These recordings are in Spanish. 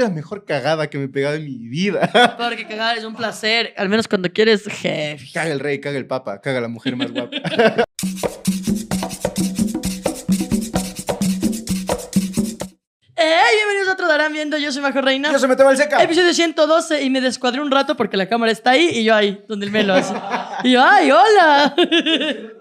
la mejor cagada que me he pegado en mi vida. Porque cagar es un placer, al menos cuando quieres jefe. Caga el rey, caga el papa, caga la mujer más guapa. ¡Hey! Bienvenidos a otro Darán Viendo, yo soy Majo Reina. Yo se me el seca. Episodio 112 y me descuadré un rato porque la cámara está ahí y yo ahí, donde el melo hace. Y yo, ¡ay, hola!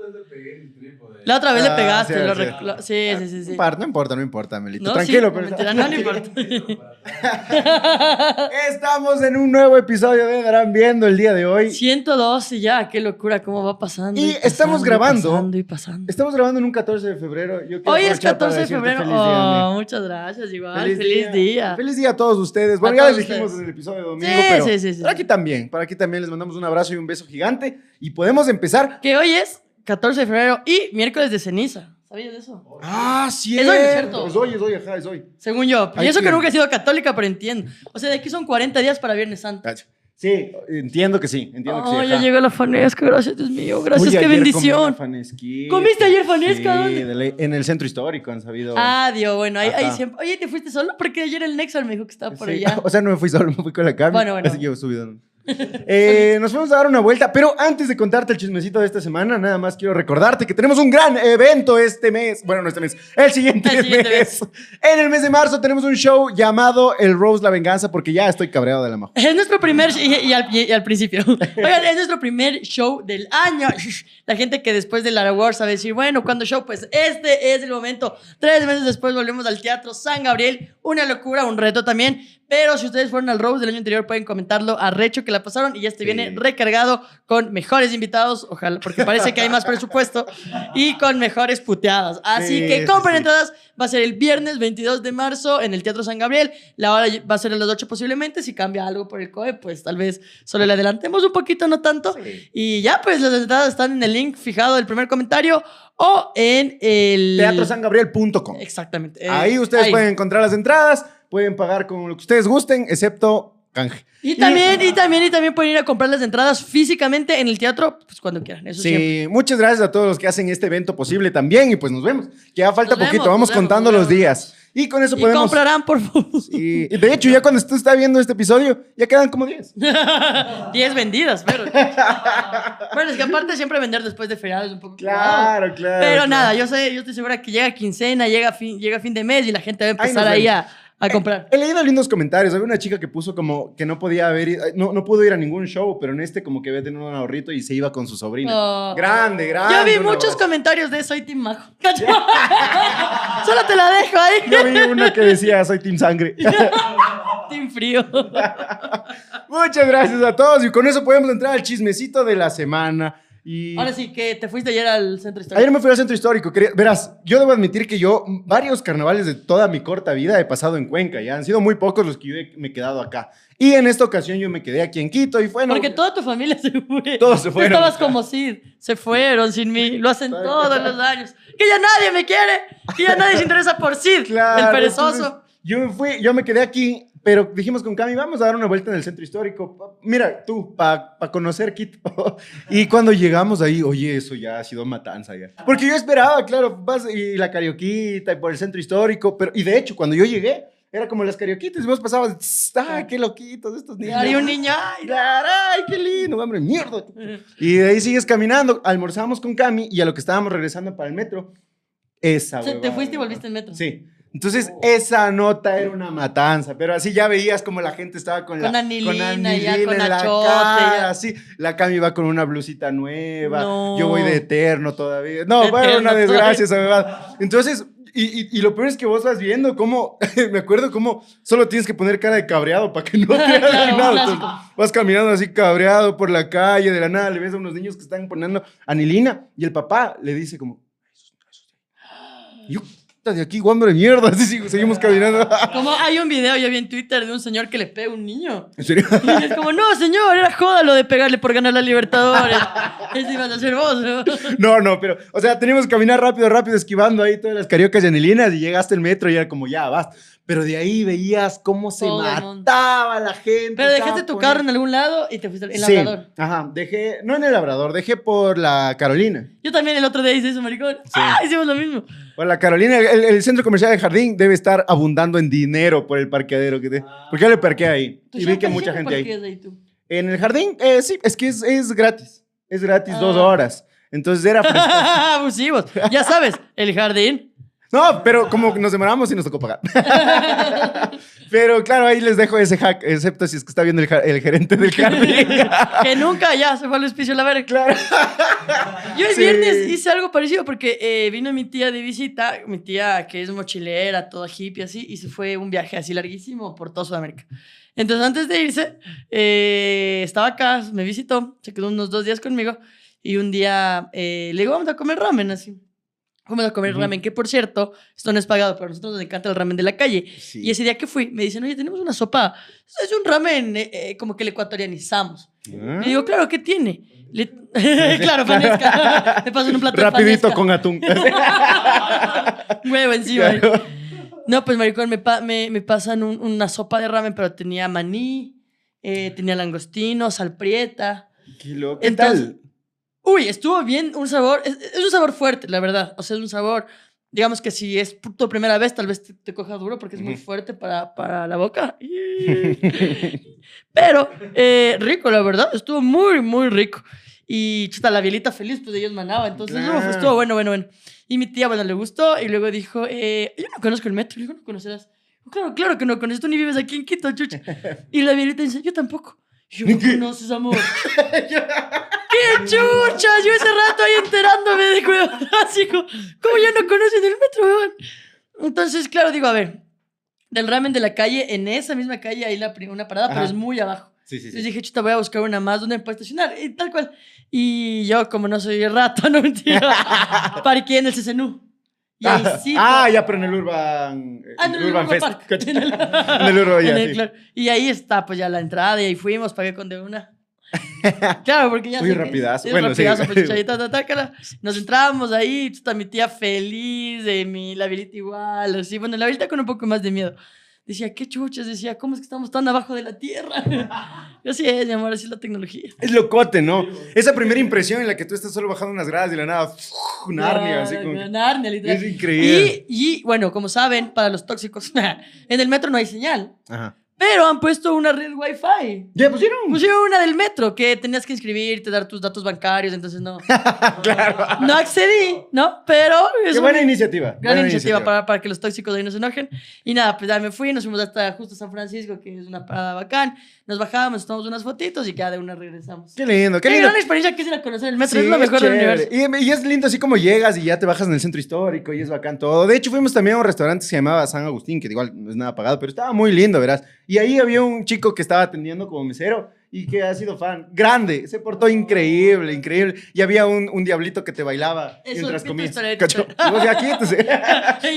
La otra vez le Ah, pegaste. sí, lo sí. sí, sí, sí. No importa, no importa, Melito. No, Tranquilo, pero mentira, no, no importa. Estamos en un nuevo episodio de Darán Viendo el día de hoy. 112 ya, qué locura, cómo va pasando. Y pasando, estamos grabando. Y pasando y pasando. Estamos grabando en un 14 de febrero. Yo Hoy es aprovechar para 14 de febrero. Oh, muchas gracias, igual. Feliz, día. Feliz día a todos ustedes. Bueno, A ya les dijimos ustedes. en el episodio de domingo, Sí, pero sí, sí, sí. para aquí también, para aquí también les mandamos un abrazo y un beso gigante y podemos empezar. Que hoy es 14 de febrero y miércoles de ceniza. ¿Sabías de eso? Ah, sí. Es hoy, ¿no es cierto? Es hoy, es hoy, ajá, es hoy. Según yo. Y eso que nunca he sido católica, pero entiendo. O sea, de aquí son 40 días para Viernes Santo. Sí, entiendo que sí, entiendo que sí. Oh, ya ajá. llegó la fanesca, gracias Dios mío, gracias, Uy, qué ayer comí bendición. una. ¿Comiste ayer fanesca? Sí, ¿Dónde? de ley. en el centro histórico han sabido. Ah, Dios, bueno, ahí, siempre. Oye, ¿te fuiste solo? Porque ayer el Nexal me dijo que estaba por Sí. allá. O sea, no me fui solo, me fui con la Cami. Bueno, bueno. Así que yo subido. Eh, nos fuimos a dar una vuelta, pero antes de contarte el chismecito de esta semana, nada más quiero recordarte que tenemos un gran evento este mes. Bueno, no este mes, el siguiente, El siguiente mes. En el mes de marzo tenemos un show llamado El Rose La Venganza, porque ya estoy cabreado de la majo. Es nuestro primer y, y al, y al principio. Oigan, es nuestro primer show del año. La gente que después del Award sabe decir, bueno, ¿cuándo show? Pues este es el momento. Tres meses después volvemos al Teatro San Gabriel. Una locura, un reto también. Pero si ustedes fueron al Rose del año anterior, pueden comentarlo a Recho que la pasaron y este Sí. viene recargado con mejores invitados, ojalá, porque parece que hay más presupuesto y con mejores puteadas. Así Sí, que compren sí. entradas. Va a ser el viernes 22 de marzo en el Teatro San Gabriel. La hora va a ser a las 8 posiblemente. Si cambia algo por el COE, pues tal vez solo le adelantemos un poquito, no tanto. Y ya, pues las entradas están en el link fijado del primer comentario o en el... Teatrosangabriel.com. Exactamente. Eh, Ahí ustedes ahí. pueden encontrar las entradas, pueden pagar con lo que ustedes gusten, excepto canje. Y también, y también, y también pueden ir a comprar las entradas físicamente en el teatro, pues cuando quieran. Eso Sí, siempre. muchas gracias a todos los que hacen este evento posible también y pues nos vemos. Que ya falta Nos poquito, vemos, vamos vemos, contando los días. Y con eso Y podemos... comprarán, por favor. Y y de hecho, ya cuando tú estás viendo este episodio, ya quedan como 10. 10 vendidas, pero. bueno, es que aparte siempre vender después de feriado es un poco. Claro, claro. Pero claro. nada, yo sé, yo estoy segura que llega quincena, llega fin, llega fin de mes y la gente va a Ahí empezar ahí vemos. a, a comprar. He leído lindos comentarios. Había una chica que puso como que no podía haber, no, no pudo ir a ningún show, pero en este como que había tenido un ahorrito y se iba con su sobrina. Oh. Grande, grande. Yo vi muchos comentarios de soy Team Majo. Solo te la dejo ahí. Yo vi uno que decía, soy Team Sangre. Team Frío. Muchas gracias a todos y con eso podemos entrar al chismecito de la semana. Y Ahora sí, que te fuiste ayer al centro histórico. Ayer me fui al centro histórico. verás, yo debo admitir que yo varios carnavales de toda mi corta vida he pasado en Cuenca. Ya han sido muy pocos los que yo he- me he quedado acá. Y en esta ocasión yo me quedé aquí en Quito y fue... no, Porque toda tu familia se fue. Todos se Tú fueron. estabas como Sid. Se fueron sin mí. Lo hacen todos los años. Que ya nadie me quiere. Que ya nadie se interesa por Sid. Claro, el perezoso. entonces, yo me fui, yo me quedé aquí, pero dijimos con Cami, vamos a dar una vuelta en el centro histórico. Pa- Mira, tú, para conocer Quito. y cuando llegamos ahí, oye, eso ya ha sido matanza ya. Porque yo esperaba, claro, vas y la carioquita y por el centro histórico, pero, y de hecho, cuando yo llegué, era como las carioquitas y vos pasabas, "Tss, ¡ay, qué loquitos estos niños! Y un niño. Ay, ¡Ay, qué lindo! ¡Hombre, mierda! Y de ahí sigues caminando, almorzamos con Cami y a lo que estábamos regresando para el metro, esa Se- te huevada, fuiste y volviste en metro. Sí. Entonces, esa nota era una matanza, pero así ya veías como la gente estaba con, Con la anilina, ya, con en la cara, ya. así. La Cami va con una blusita nueva, No. yo voy de eterno todavía. No, De haber una desgracia huevada. Entonces, y, y- y lo peor es que vos vas viendo cómo, me acuerdo cómo solo tienes que poner cara de cabreado para que no te hagan nada. vas caminando así cabreado por la calle, de la nada, le ves a unos niños que están poniendo anilina y el papá le dice como, yo, "Puta, de aquí, guambre de mierda, así seguimos caminando. Como hay un video, yo vi en Twitter de un señor que le pega a un niño. ¿En serio? Y es como, no, señor, era joda lo de pegarle por ganar la Libertadores. Eso ibas a hacer vos, ¿no? No, no, pero, o sea, teníamos que caminar rápido, rápido, esquivando ahí todas las cariocas y anilinas y llegaste al metro y era como, ya, vas. Pero de ahí veías cómo se Todo mataba la gente. Pero dejaste tu carro en algún lado y te fuiste al Sí, Labrador. Ajá, dejé, no en el Labrador, dejé por la Carolina. Yo también el otro día hice eso, maricón. Ah, hicimos lo mismo. Por la Carolina, el, el centro comercial de Jardín debe estar abundando en dinero por el parqueadero que te, porque yo le parqué ahí ¿Tú y vi que mucha gente ahí. ahí tú? En el jardín, eh, sí, es que es, es gratis, es gratis dos Ah. horas, entonces era. Abusivos. Ya sabes, el jardín. No, pero como nos demoramos y nos tocó pagar. pero claro, ahí les dejo ese hack, excepto si es que está viendo el, gerente del jardín. que nunca ya se fue al hospicio a la verga. claro. Yo el Sí. viernes hice algo parecido porque eh, vino mi tía de visita, mi tía que es mochilera, toda hippie así, y se fue un viaje así larguísimo por toda Sudamérica. Entonces antes de irse, eh, estaba acá, me visitó, se quedó unos dos días conmigo y un día eh, le digo, vamos a comer ramen así. Vamos a comer ramen, que por cierto, esto no es pagado, pero a nosotros nos encanta el ramen de la calle. Sí. Y ese día que fui, me dicen, oye, tenemos una sopa, es un ramen eh, eh, como que le ecuatorianizamos. Ah. Y digo, claro, ¿qué tiene? Le- claro, panesca. Me pasan un plato Rapidito de con atún. Huevo encima. Claro. No, pues maricón, me, pa- me, me pasan un- una sopa de ramen, pero tenía maní, eh, tenía langostino, sal prieta. Qué loco. ¿Qué Entonces- tal? Uy, estuvo bien, un sabor, es, es un sabor fuerte, la verdad. O sea, es un sabor, digamos que si es tu primera vez, tal vez te, te coja duro porque es muy fuerte para, para la boca. Pero eh, rico, la verdad, estuvo muy, muy rico. Y chuta, la bielita feliz, pues ellos manaba. Entonces, Claro. estuvo bueno, bueno, bueno. Y mi tía, bueno, le gustó y luego dijo, eh, yo no conozco el metro. Digo, ¿no conocerás? Claro, claro que no conoces, tú ni vives aquí en Quito, chucha. Y la bielita dice, yo tampoco. Yo, ¿no conoces, amor? ¡Qué chucha! Yo ese rato ahí enterándome de así como, ¿cómo ya no conocen el metro, weón? Entonces, claro, digo, a ver, del ramen de la calle, en esa misma calle hay la, una parada, pero Ajá. es muy abajo. Sí, sí, Entonces sí. dije, chuta, voy a buscar una más donde me pueda estacionar, y tal cual. Y yo, como no soy rato, no mentira, parqué en el CCNU. Y ahí sí. ah, pues, ya, pero en el Urban, Ah, en el Urban Urban Fest. Park. En el- En el Urban, ya, en el- sí. Y ahí está, pues ya la entrada, y ahí fuimos, pagué con de una. claro, porque ya. Uy, sé que- rapidazo. sí, Bueno, sí. rapidazo, pues, ta, cala. Nos entramos ahí, chuta, mi tía feliz, de mi, la Vilita igual, así. Bueno, la Vilita con un poco más de miedo. Decía, qué chuchas, decía, ¿cómo es que estamos tan abajo de la tierra? Así es, mi amor, así es la tecnología. Es locote, ¿no? Esa primera impresión en la que tú estás solo bajando unas gradas y la nada, ¡fuu! Narnia, así como. Narnia, literal. Es increíble. Y, y, bueno, como saben, para los tóxicos, en el metro no hay señal. Ajá. Pero han puesto una red wifi. ¿Ya pusieron? Pusieron una del metro que tenías que inscribirte, dar tus datos bancarios, entonces no. claro. No accedí, ¿no? Pero es Qué una buena iniciativa. gran buena iniciativa para, para que los tóxicos ahí no se enojen. Y nada, pues ya me fui, nos fuimos hasta justo San Francisco, que es una parada bacán. Nos bajamos, tomamos unas fotitos y ya de una regresamos. Qué lindo, qué Qué lindo. gran experiencia que es ir a conocer el metro, Sí, es lo mejor del universo. Y, y es lindo así como llegas y ya te bajas en el centro histórico y es bacán todo. De hecho, fuimos también a un restaurante que se llamaba San Agustín, que igual no es nada pagado, pero estaba muy lindo, verás. Y ahí había un chico que estaba atendiendo como mesero y que ha sido fan. Grande, se portó increíble, increíble. Y había un, un diablito que te bailaba Eso, mientras comías. ¿Cacho? vos ya quítese.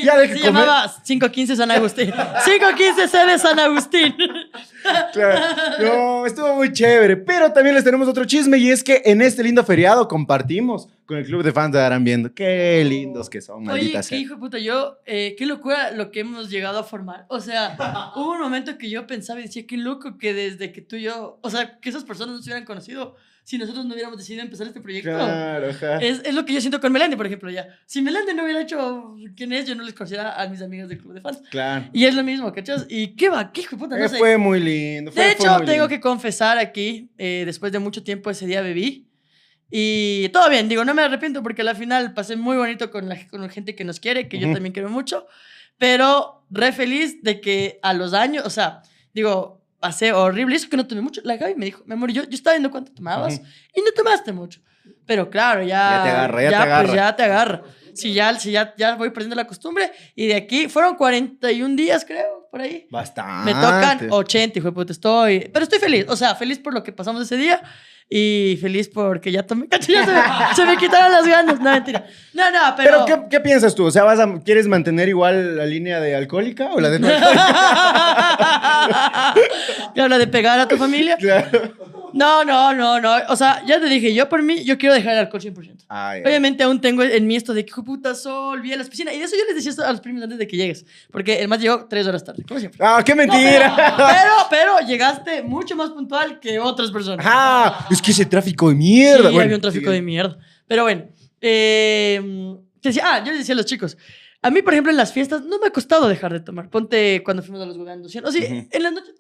Ya deje se comer. llamaba 515 San Agustín. 515 C de San Agustín. Claro. No, estuvo muy chévere. Pero también les tenemos otro chisme y es que en este lindo feriado compartimos con el club de fans de Darán Viendo. Qué lindos que son, Oye, qué sea. hijo de puta, yo, eh, qué locura lo que hemos llegado a formar. O sea, hubo un momento que yo pensaba y decía, qué loco que desde que tú y yo, o sea, que esas personas no se hubieran conocido si nosotros no hubiéramos decidido empezar este proyecto. Claro, ajá. Es, es lo que yo siento con Melanie, por ejemplo, ya. Si Melanie no hubiera hecho quién es, yo no les conociera a mis amigas del club de fans. Claro. Y es lo mismo, ¿cachas? Y qué va, qué hijo de puta, no Eh, sé. Fue muy lindo. fue- De hecho, tengo lindo. que confesar aquí, eh, después de mucho tiempo ese día bebí. Y todo bien, digo, no me arrepiento porque al final pasé muy bonito con la, con gente que nos quiere, que yo Ujú. también quiero mucho. Pero re feliz de que a los años, o sea, digo, pasé horrible. Eso que no tomé mucho. La Gaby me dijo, mi amor, yo, yo estaba viendo cuánto tomabas y no tomaste mucho. Pero claro, ya. Ya te agarra, ya te Pues agarra. ya te agarra. Si ya, si ya, ya voy perdiendo la costumbre. Y de aquí fueron 41 días, creo, por ahí. Bastante. Me tocan 80, hijo de puta, estoy. Pero estoy feliz, o sea, feliz por lo que pasamos ese día y feliz porque ya tomé. cacho, ya se, me, se me quitaron las ganas. No, mentira. No, no, Pero, pero. ¿qué, qué piensas tú? O sea, ¿vas a, ¿quieres mantener igual la línea de alcohólica o la de no alcohólica? ¿Qué habla de pegar a tu familia? claro. No, no, no, no. O sea, ya te dije, yo por mí, yo quiero dejar el alcohol 100%. Ay, ay. Obviamente aún tengo en mí esto de que, puta, sol, vi a las piscinas. Y de eso yo les decía esto a los primos antes de que llegues. Porque el más llegó tres horas tarde, como siempre. Ah, qué No, mentira. pero, pero llegaste mucho más puntual que otras personas. Ah, es que ese tráfico de mierda. Sí, Bueno, había un tráfico de mierda. Pero bueno, eh, decía, ah, yo les decía a los chicos, a mí, por ejemplo, en las fiestas no me ha costado dejar de tomar. Ponte cuando fuimos a los Gogandos. O sea, en las noches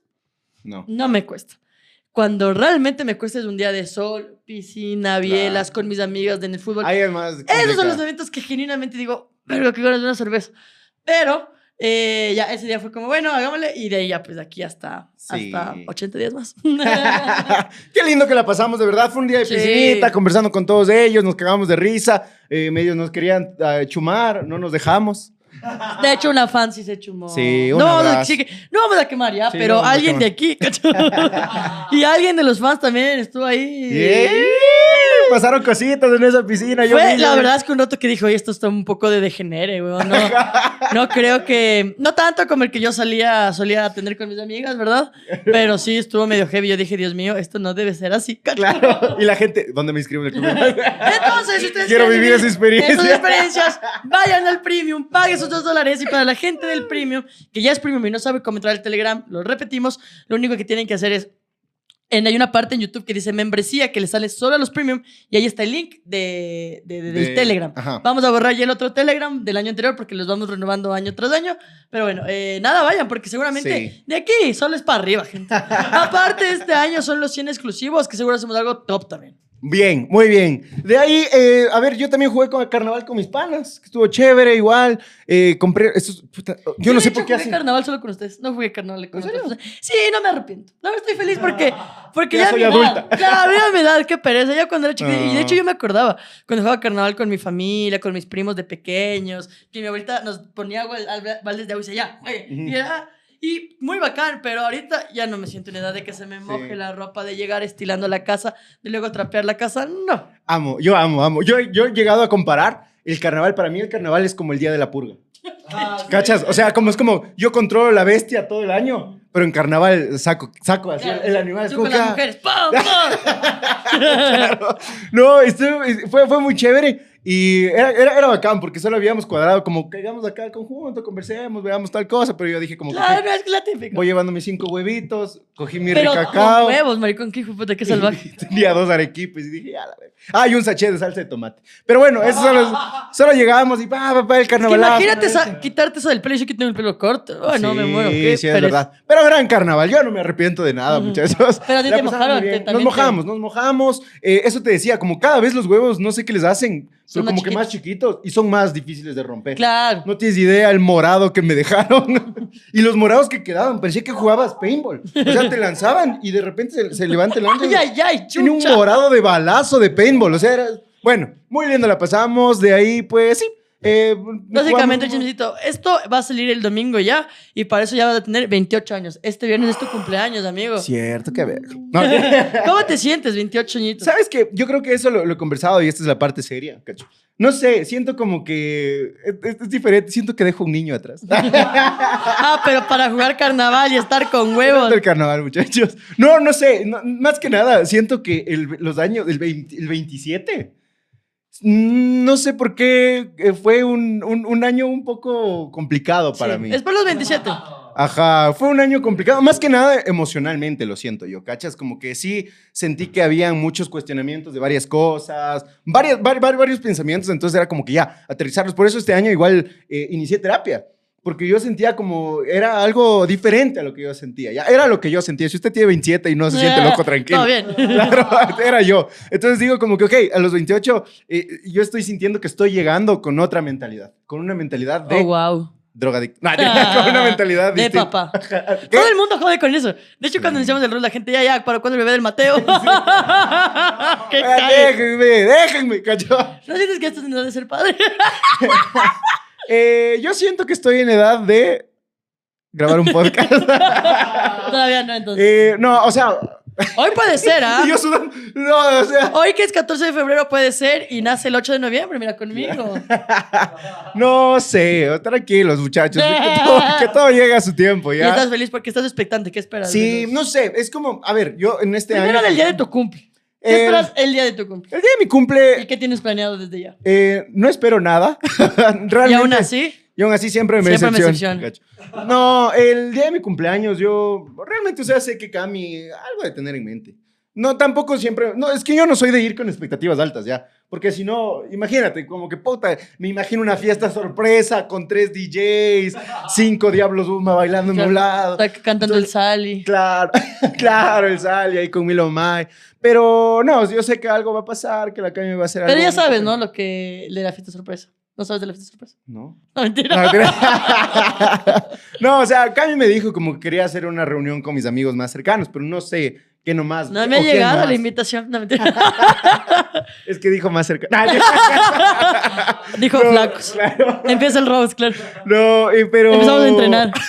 No. no me cuesta. Cuando realmente me cuesta es un día de sol, piscina, bielas, con mis amigas en el fútbol. Hay más. Esos son los eventos que genuinamente digo, pero que ganas de una cerveza. Pero eh, ya ese día fue como, bueno, hagámosle. Y de ahí ya, pues aquí hasta, Sí. hasta 80 días más. Qué lindo que la pasamos, de verdad. Fue un día de Sí. piscinita, conversando con todos ellos, nos cagamos de risa. eh, medios nos querían ah, chumar, no nos dejamos. De hecho, una fan sí se chumó. Sí, un no, vamos a- sí no vamos a quemar ya, Sí, pero no alguien de aquí, y alguien de los fans también estuvo ahí. Yeah. Pasaron cositas en esa piscina. yo Fue, la verdad es que un rato que dijo, oye, esto está un poco de degenere, weón. No, no creo que. No tanto como el que yo salía, solía tener con mis amigas, ¿verdad? Pero sí estuvo medio heavy. Yo dije, Dios mío, esto no debe ser así. Claro. Y la gente, ¿dónde me inscribo en el club? Entonces, si ustedes Quiero vivir esa experiencia. Esas experiencias, vayan al premium, paguen esos dos dólares. Y para la gente del premium, que ya es premium y no sabe cómo entrar al Telegram, lo repetimos. Lo único que tienen que hacer es. En, hay una parte en YouTube que dice membresía que le sale solo a los premium y ahí está el link de, de- de- del De- Telegram. ajá. Vamos a borrar ya el otro Telegram del año anterior porque los vamos renovando año tras año. Pero bueno, eh, nada, vayan porque seguramente Sí. de aquí solo es para arriba, gente. Aparte, este año son los 100 exclusivos que seguro hacemos algo top también. Bien, muy bien. De ahí, eh, a ver, yo también jugué con el carnaval con mis panas, que estuvo chévere, igual. eh, compré. puta, yo no sé hecho, por qué jugué hacen. carnaval solo con ustedes. No jugué carnaval con personas. Sí, no me arrepiento. No, estoy feliz porque, porque Ya ya, soy edad- adulta. Claro, ya a mi edad, qué pereza. Ya cuando era chiquita. Y de Ah. hecho yo me acordaba cuando jugaba carnaval con mi familia, con mis primos de pequeños, que mi abuelita nos ponía agua al baldes de agua y decía, ya, oye. Ujú. Y era- y muy bacán, pero ahorita ya no me siento en edad de que se me moje Sí. la ropa, de llegar estilando la casa, de luego trapear la casa. No. Amo, yo amo, amo. Yo, yo he llegado a comparar el carnaval. Para mí, el carnaval es como el día de la purga. ¿Cachas? O sea, como es como yo controlo la bestia todo el año, pero en carnaval saco, saco así el, el animal. Es Tú como con las ah, mujeres. ¡pam, pam! Claro. No, estuvo- fue, fue muy chévere y era, era, era bacán porque solo habíamos cuadrado como caigamos acá al conjunto, conversemos, veamos tal cosa, pero yo dije como que Claro, ok, no, es que la típica. voy llevando mis cinco huevitos, cogí mi Pero ricacao. con huevos, maricón, qué hijo puta, qué salvaje. Tenía dos arequipes y dije, ya la verga. Ah, y un sachet de salsa de tomate. Pero bueno, eso solo, solo llegábamos y pa, pa, pa, el Es que carnaval. imagínate sa- quitarte eso del pelo y yo que tengo el pelo corto. Oh, no, me muero. qué Sí, es verdad. Pero gran carnaval, yo no me arrepiento de nada, Ujú. muchachos. Pero a ti te mojaron, te- Nos te- mojamos, nos mojamos. Eh, eso te decía, como cada vez los huevos, no sé qué les hacen, Son pero como que más chiquitos y son más difíciles de romper. Claro. No tienes idea el morado que me dejaron. y los morados que quedaban, parecía que jugabas paintball. O sea, te lanzaban y de repente se, se levanta el ángel. Ay, ay, ay, Tiene un morado de balazo de paintball. O sea, era... Bueno, muy lindo la pasamos. De ahí, pues sí. Eh, Básicamente, chismecito, esto va a salir el domingo ya y para eso ya vas a tener 28 años. Este viernes es tu cumpleaños, amigo. Cierto, que ver. No, ¿Cómo te sientes, 28 añitos? ¿Sabes qué? Yo creo que eso lo, lo he conversado y esta es la parte seria, cacho. No sé, siento como que es, diferente. Siento que dejo un niño atrás. Ah, pero para jugar carnaval y estar con huevos. del carnaval, muchachos. No, no sé. no- más que nada, siento que el- los años, el, 20 el 27, mm, no sé por qué eh, fue un, un- un año un poco complicado para Sí, mí. Es por los 27. Ajá, fue un año complicado, más que nada emocionalmente lo siento yo, ¿cachas? Como que sí sentí que habían muchos cuestionamientos de varias cosas, varias, vari- vari- varios pensamientos, entonces era como que ya, aterrizarlos. Por eso este año igual eh, inicié terapia, porque yo sentía como, era algo diferente a lo que yo sentía, ya, era lo que yo sentía. Si usted tiene 27 y no se siente loco, tranquilo. Todo bien. Claro, era yo. Entonces digo como que, ok, a los 28 eh, yo estoy sintiendo que estoy llegando con otra mentalidad, con una mentalidad de Oh, wow. drogadicto. No, con una mentalidad De distinta. papá. ¿Qué? Todo el mundo jode con eso. De hecho, cuando iniciamos el rol, la gente ya, ya, ¿para cuándo el bebé del Mateo? ¡Qué Ah, cague! déjenme, déjenme, cacho. ¿No sientes que estás en edad de ser padre? Eh, yo siento que estoy en edad de grabar un podcast. Todavía no, entonces. Eh, no, o sea, Hoy puede ser, ¿ah? Y yo sudando. No, o sea. Hoy que es 14 de febrero puede ser y nace el 8 de noviembre, mira conmigo. No sé, tranquilos, muchachos. Que todo, que todo llega a su tiempo, Y ¿ya? estás feliz porque estás expectante, ¿qué esperas? Sí, no sé, es como, a ver, yo en este Primero año. del día de tu cumple. ¿Qué El- esperas el día de tu cumple? El día de mi ¿Y cumple, qué tienes planeado desde ya? eh, no espero nada. Realmente. Y aún así, Y aún así siempre me Siempre me decepciona. No, el día de mi cumpleaños yo realmente, o sea, sé que Cami algo de tener en mente. No, tampoco siempre, no, es que yo no soy de ir con expectativas altas ya, porque si no, imagínate, como que puta, me imagino una fiesta sorpresa con tres DJs, cinco Diablos Uma bailando en un lado. está cantando el Sally. Claro, claro, el sale ahí con Milo Mai. Pero no, yo sé que algo va a pasar, que la Cami va a hacer algo. Pero ya sabes, ¿no? Lo que de la fiesta sorpresa. ¿No sabes de la fiesta sorpresa? No. No, mentira. No, mentira. No, o sea, Cami me dijo como que quería hacer una reunión con mis amigos más cercanos, pero no sé qué nomás. No me ha llegado la invitación. No. Es que dijo más cercano. Dijo No, flacos. Claro. Empieza el roast, claro. No, eh, pero. Empezamos a entrenar.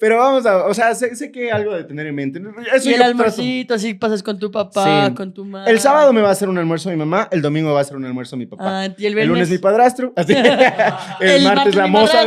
Pero vamos a. O sea, sé, sé que algo de tener en mente. Eso Y el almuercito, así pasas con tu papá, Sí. con tu madre. El sábado me va a hacer un almuerzo mi mamá, el domingo va a hacer un almuerzo mi papá. Ah, y el el lunes mi padrastro. Así. el, El martes la moza.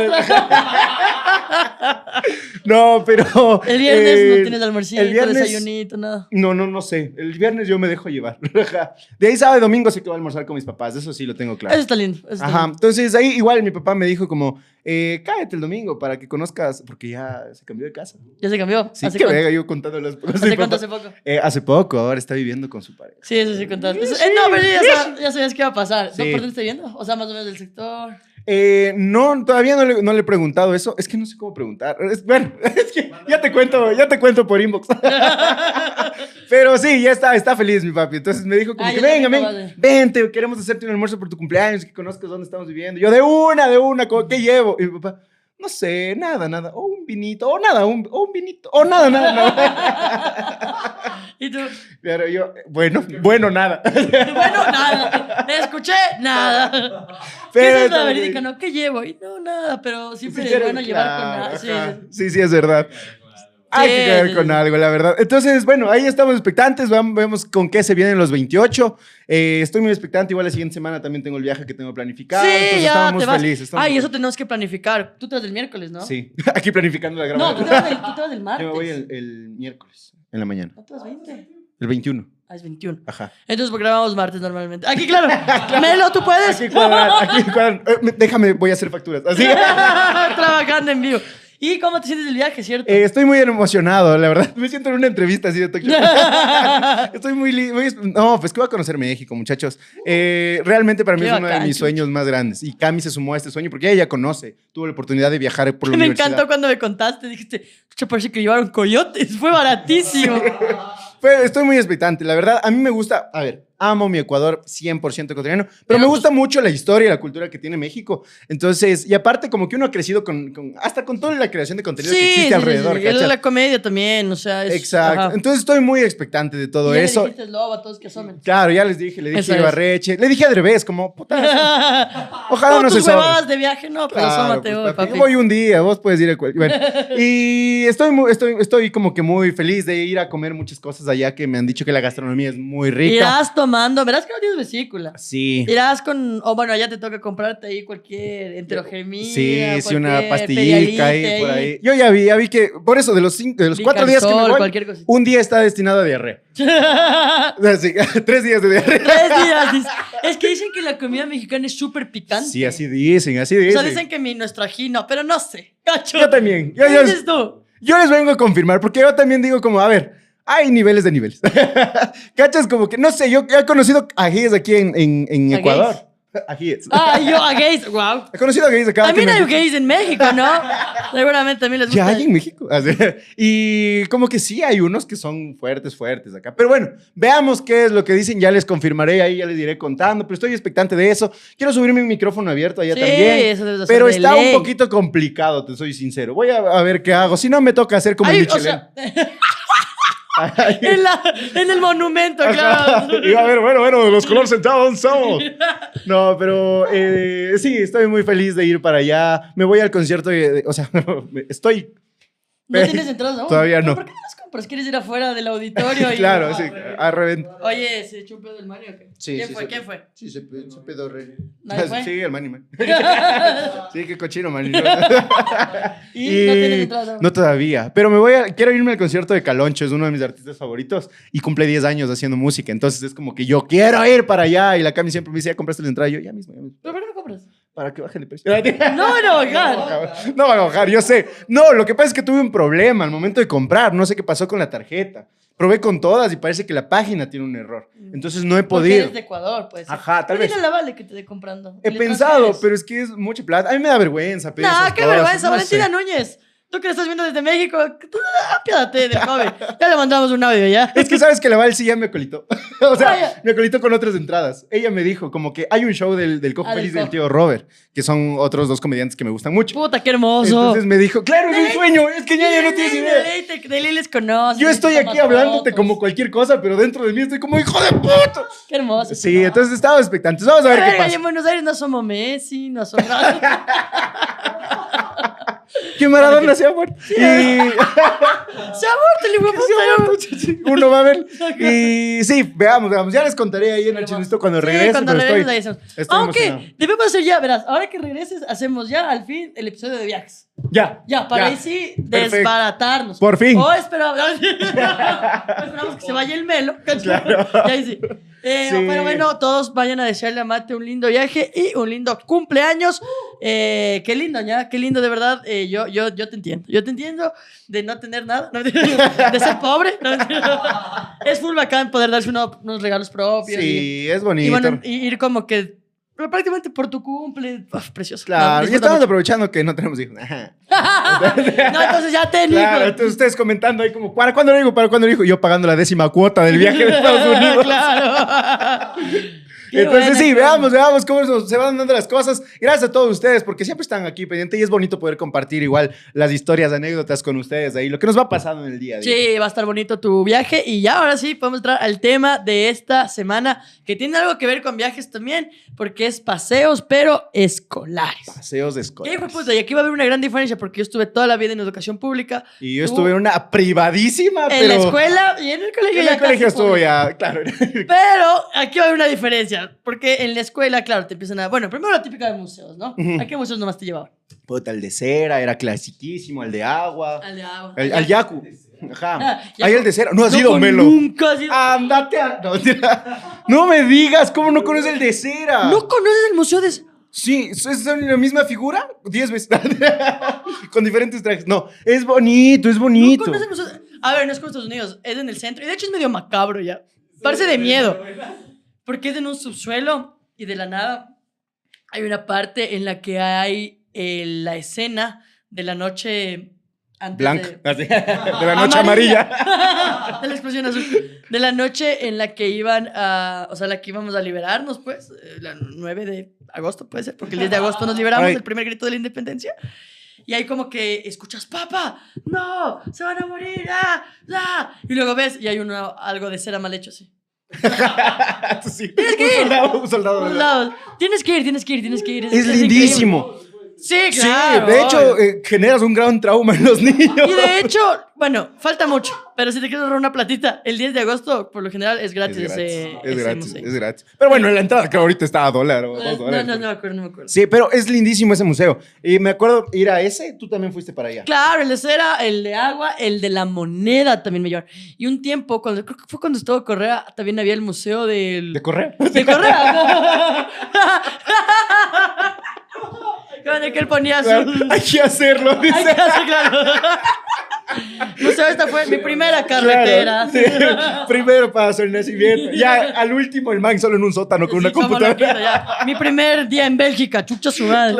no, pero. El viernes eh, no tienes almuercito, el viernes- desayunito, nada. No, no, no sé. El viernes yo me dejo llevar. De ahí sábado y domingo sé que voy a almorzar con mis papás. Eso sí lo tengo claro. Eso está lindo. eso está Ajá. lindo. Entonces ahí igual mi papá me dijo como, eh, cállate el domingo para que conozcas, porque ya se cambió de casa. Ya se cambió. Sí, ¿Hace que venga yo contando las cosas. ¿Hace cuánto? ¿Hace poco? Eh, hace poco, ahora está viviendo con su pareja. Sí, eso sí contaste. Eh, no, pero ya, sab- ya sabías qué iba a pasar. ¿No Sí. por dónde estás viendo? O sea, más o menos del sector. Eh, no, todavía no le, no le he preguntado eso. Es que no sé cómo preguntar. Es- bueno, es que ya te cuento, ya te cuento por inbox. Pero sí, ya está, está feliz mi papi. Entonces me dijo como Ah, que venga, ven, vente, queremos hacerte un almuerzo por tu cumpleaños, que conozcas dónde estamos viviendo. Yo de una, de una, ¿qué llevo? Y mi papá, no sé, nada, nada. O un vinito, o nada, un, o un vinito, o nada, nada, nada. Y tú, Pero yo, bueno, bueno, nada. bueno, nada. Escuché nada. ¿Qué Pero es la verídica? No, ¿qué llevo? Y no, nada, pero siempre Sí, bueno llevar con nada. Sí, sí, es verdad. Hay que caer sí, con algo, la verdad. Entonces, bueno, ahí estamos expectantes. Vamos, vemos con qué se vienen los 28. Eh, estoy muy expectante. Igual la siguiente semana también tengo el viaje que tengo planificado. Sí, entonces ya estamos te vas. felices. estamos Ay, eso tenemos que planificar. Tú te vas el miércoles, ¿no? Sí, aquí planificando la No, tú grabación. te vas el, tú te vas el martes. Yo me voy el, el miércoles, en la mañana. ¿No te vas 20? El 21. Ah, es 21. Ajá. Entonces, porque grabamos martes normalmente. Aquí, claro. Melo, tú puedes. Aquí cuadran, aquí cuadran. Eh, me- déjame, voy a hacer facturas. Así. Trabajando en vivo. ¿Y cómo te sientes del viaje, cierto? Eh, estoy muy emocionado, la verdad. Me siento en una entrevista así de talk show. Estoy muy, muy No, pues que voy a conocer México, muchachos. Eh, realmente para mí Qué es uno de mis sueños más grandes. Y Cami se sumó a este sueño porque ella ya conoce. Tuvo la oportunidad de viajar por la Me universidad. encantó cuando me contaste. Dijiste, chucha, parece que llevaron coyotes. Fue baratísimo. Estoy muy expectante. La verdad, a mí me gusta. A ver, amo mi Ecuador 100% ecuatoriano. Pero, me gusta mucho la historia y la cultura que tiene México. Entonces, y aparte, como que uno ha crecido con. con- hasta con toda la creación de contenido que sí, existe sí, alrededor. sí. La comedia también, o sea. Es, Exacto. ajá. Entonces, estoy muy expectante de todo Y ya le eso. dijiste lobo a todos que asomen. Claro, ya les dije, le dije a. Ibarreche, le dije a Derbez, como, puta, ojalá no se tus sobre. huevadas de viaje, no, pero Claro, asómate pues, hoy, papi, voy un día, vos puedes ir a cualquier. Bueno, y estoy, muy, estoy, estoy como que muy feliz de ir a comer muchas cosas allá que me han dicho que la gastronomía es muy rica. Irás tomando, verás que no tienes vesícula. Sí. Irás con, o bueno, allá te toca comprarte ahí cualquier enterogermina. Sí, sí, una pastillita ahí por ahí. Yo ya vi, ya vi que por eso de los, cinco, de los cuatro días que me voy, un día está destinado a diarrea. Así, tres días de diarrea. Tres días. Es que dicen que la comida mexicana es súper picante. Sí, así dicen, así O dicen. sea, dicen que mi, nuestro ají no, pero no sé. Cacho. Yo también. Yo, ¿Qué yo- dices tú? Yo les vengo a confirmar, porque yo también digo como, a ver, hay niveles de niveles. ¿Cachas? Como que, no sé, yo he conocido ajíes aquí en, en, en ¿A Ecuador. Ajíes. Ah, yo a gays. Wow. He conocido ajíes acá. que También hay gays en México, ¿no? Seguramente también les Ya gusta. hay en México. Y como que sí hay unos que son fuertes, fuertes acá. Pero bueno, veamos qué es lo que dicen. Ya les confirmaré ahí, ya les iré contando. Pero estoy expectante de eso. Quiero subir mi micrófono abierto allá Sí, también. eso hacer Pero de está ley. un poquito complicado, te soy sincero. Voy a, a ver qué hago. Si no, me toca hacer como Ay, el o Michelin. sea, en, la- en el monumento, claro. Y a ver, bueno, bueno, los colores sentados somos. No, pero eh, sí, estoy muy feliz de ir para allá. Me voy al concierto, de- o sea, estoy. ¿No tienes entradas aún? Todavía ¿Pero no. ¿Por qué no? Pero es que quieres ir afuera del auditorio. Y... claro, sí, a reventar. Oye, ¿se echó un pedo del Mario o qué? Sí, ¿Quién sí, fue? sí. ¿Quién fue? Sí, se, se pedó re. Sí, el mani, man. Sí, qué cochino, man. y, no tienes entrada. No todavía. Pero me voy a. Quiero irme al concierto de Caloncho, es uno de mis artistas favoritos. Y cumple 10 años haciendo música. Entonces es como que yo quiero ir para allá. Y la Cami siempre me dice, ¿ya compraste la entrada? Y yo, ya mismo, ya mismo. ¿Pero por qué no compras? Para que bajen de precio. No van a bajar. No van a bajar, yo sé. No, lo que pasa es que tuve un problema al momento de comprar. No sé qué pasó con la tarjeta. Probé con todas y parece que la página tiene un error. Entonces no he Porque podido. eres de Ecuador, pues. Ajá, tal vez. a la Vale que te dé comprando. He pensado, pero es que es mucha plata. A mí me da vergüenza. pedir No, qué cosas, vergüenza, no Valentina sé. Núñez. Tú que la estás viendo desde México, apiádate del joven. Ya le mandamos un audio ya. Es que sabes que la Val sí ya me acolitó. o sea, Vaya. me acolitó con otras entradas. Ella me dijo como que hay un show del, del Cojo Ah, del Feliz del Cojo. tío Robert, que son otros dos comediantes que me gustan mucho. Puta, qué hermoso. Entonces me dijo, claro, es un sueño, es que ya, ya no tienes idea. De Lili les conoce. Yo les estoy toma aquí hablándote fotos. como cualquier cosa, pero dentro de mí estoy como hijo de puta. Qué hermoso. Sí, entonces estaba expectante. Vamos a ver qué Verga, y pasa. en Buenos Aires no somos Messi, no somos. Que Maradona se ha muerto. Y... Se ha muerto de puta. Uno va a ver. Y sí, veamos, veamos. Ya les contaré ahí en el chismito cuando Sí, regrese. cuando pero regreses estoy, estoy Aunque emocionado. debemos hacer ya, verás, ahora que regreses, hacemos ya al fin el episodio de viajes. Ya. Ya, para ahí sí desbaratarnos. Por fin. O esperamos, esperamos que se vaya el melo. Claro. Y ahí sí. Eh, Sí. Pero bueno, todos vayan a desearle a Mate un lindo viaje y un lindo cumpleaños. Eh, qué lindo, ya, qué lindo de verdad. Eh, yo, yo, yo te entiendo. Yo te entiendo de no tener nada, de ser pobre. es full bacán poder darse uno- unos regalos propios. y- Sí, es y, bonito. bueno, y ir como que pero prácticamente por tu cumple. Uf, precioso. Claro, No, ya estamos aprovechando que no tenemos hijos. No, entonces ya Claro, hijos. entonces ustedes comentando ahí como, ¿para cuándo lo digo? ¿Para cuándo lo digo? Yo pagando la décima cuota del viaje de Estados Unidos. claro. Entonces buena, sí, veamos, veamos cómo se van dando las cosas. Gracias a todos ustedes porque siempre están aquí pendientes y es bonito poder compartir igual las historias, anécdotas con ustedes ahí, lo que nos va pasando en el día a día. Sí, va a estar bonito tu viaje. Y ya ahora sí podemos entrar al tema de esta semana, que tiene algo que ver con viajes también, porque es paseos, pero escolares. Paseos de ¿Qué puta? Y aquí va a haber una gran diferencia, porque yo estuve toda la vida en educación pública. Y yo Tú- estuve en una privadísima, En pero la escuela y en el colegio en el colegio pública. ya, claro. Pero aquí va a haber una diferencia, porque en la escuela, claro, te empiezan a... Bueno, primero la típica de museos, ¿no? ¿A qué museos nomás te llevaban? Puta, el de cera era clasiquísimo, el de agua, Al de agua. el, al yaku. Ajá. Ah, Ahí el de cera. No has ido, con- Melo. Nunca has ido. Ándate a... No. No me digas, ¿cómo no conoces el de cera? ¿No conoces el museo de...? Sí, ¿es la misma figura? Diez veces. Con diferentes trajes. No, es bonito, es ¿No bonito. conoces el museo de- A ver, no es como Estados Unidos, es en el centro. Y de hecho es medio macabro ya. Parece de miedo. Porque es en un subsuelo y de la nada hay una parte en la que hay eh, la escena de la noche antes Blanca. de... Así, De la noche amarilla. de la explosión azul. De la noche en la que iban a. O sea, la que íbamos a liberarnos, pues. eh, La 9 de agosto, puede ser, porque el 10 de agosto nos liberamos, Ay. el primer grito de la independencia. Y ahí como que escuchas, papá, no, se van a morir, ah, ah. Y luego ves y hay uno, algo de cera mal hecho así. Sí, Tienes que un ir. soldado. Tienes que ir, tienes que ir, tienes que ir. Es lindísimo. increíble. Sí, claro. sí, de hecho, eh, generas un gran trauma en los niños. Y de hecho, bueno, falta mucho, pero si te quieres ahorrar una platita, el 10 de agosto, por lo general, es gratis. es gratis, ese- es ese gratis, museo. es gratis. Pero bueno, la entrada que ahorita está a dólar o Eh, dos No, dólares. no, no me acuerdo, no me acuerdo. Sí, pero es lindísimo ese museo. Y me acuerdo ir a ese, tú también fuiste para allá. Claro, el de cera, el de agua, el de la moneda también me llevaron. Y un tiempo, cuando, creo que fue cuando estuvo Correa, también había el museo del... ¿De correr? De Correa. El que él ponía Claro, su... hay que hacerlo, dice. casi, claro. Museo, esta fue mi primera carretera. Claro, sí. Primero para su nacimiento. Ya al último, el man solo en un sótano con una Sí, como computadora. ya. Mi primer día en Bélgica, chucha su madre.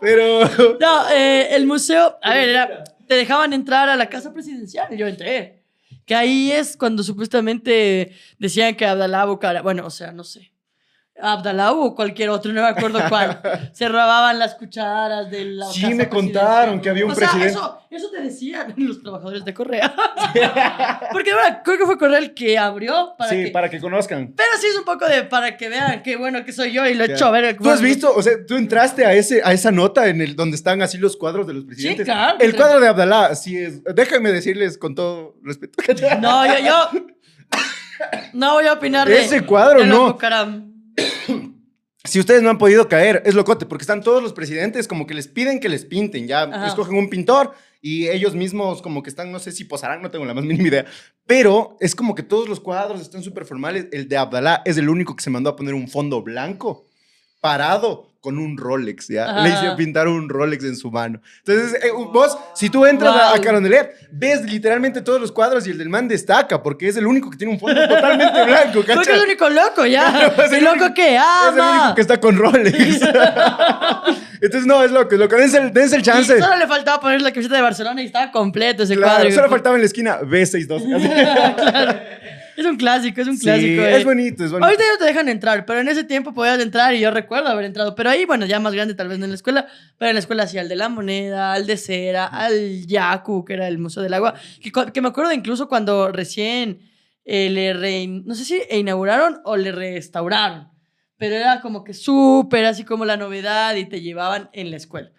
Pero. No, eh, el museo, a ver, era- te dejaban entrar a la casa presidencial y yo entré. Que ahí es cuando supuestamente decían que Abdalá Bucara, bueno, o sea, no sé. Abdalá o cualquier otro, no me acuerdo cuál. Se robaban las cucharas de la Sí, casa me contaron que había un O sea, presidente. eso, eso te decían los trabajadores de Correa. Porque bueno, creo que fue Correa el que abrió para sí, que... para que conozcan. Pero sí es un poco de para que vean qué bueno que soy yo y lo he hecho a ver. ¿Tú has visto? O sea, tú entraste a, ese, a esa nota en el donde están así los cuadros de los presidentes. claro, El cuadro de Abdalá, así es. Déjenme decirles con todo respeto. No, yo, yo no voy a opinar de Ese cuadro, de no. Bucaram. Si ustedes no han podido caer, es locote, porque están todos los presidentes como que les piden que les pinten, ya Ajá. escogen un pintor y ellos mismos como que están, no sé si posarán, no tengo la más mínima idea, pero es como que todos los cuadros están súper formales. El de Abdalá es el único que se mandó a poner un fondo blanco, parado con un Rolex, ¿ya? Ajá. Le hice pintar un Rolex en su mano. Entonces, eh, vos, si tú entras a, a Wow. Carondelet, ves literalmente todos los cuadros y el del man destaca, porque es el único que tiene un fondo totalmente blanco, Porque es ¿cachai? el único loco, ya. Es el el loco que Es el ama. único que está con Rolex. Entonces, no, es loco, es loco. Dense el, dense el Y chance. solo le faltaba poner la camiseta de Barcelona y estaba completo ese Claro, cuadro. solo faltaba en la esquina B62. Claro. Es un clásico, es un Sí, clásico. es eh. bonito, es bonito. Ahorita ya no te dejan entrar, pero en ese tiempo podías entrar y yo recuerdo haber entrado. Pero ahí, bueno, ya más grande tal vez no en la escuela, pero en la escuela hacía al de la moneda, al de cera, al Yaku, que era el Museo del Agua, que, que me acuerdo incluso cuando recién eh, le rein- no sé si inauguraron o le restauraron, pero era como que súper así como la novedad y te llevaban en la escuela.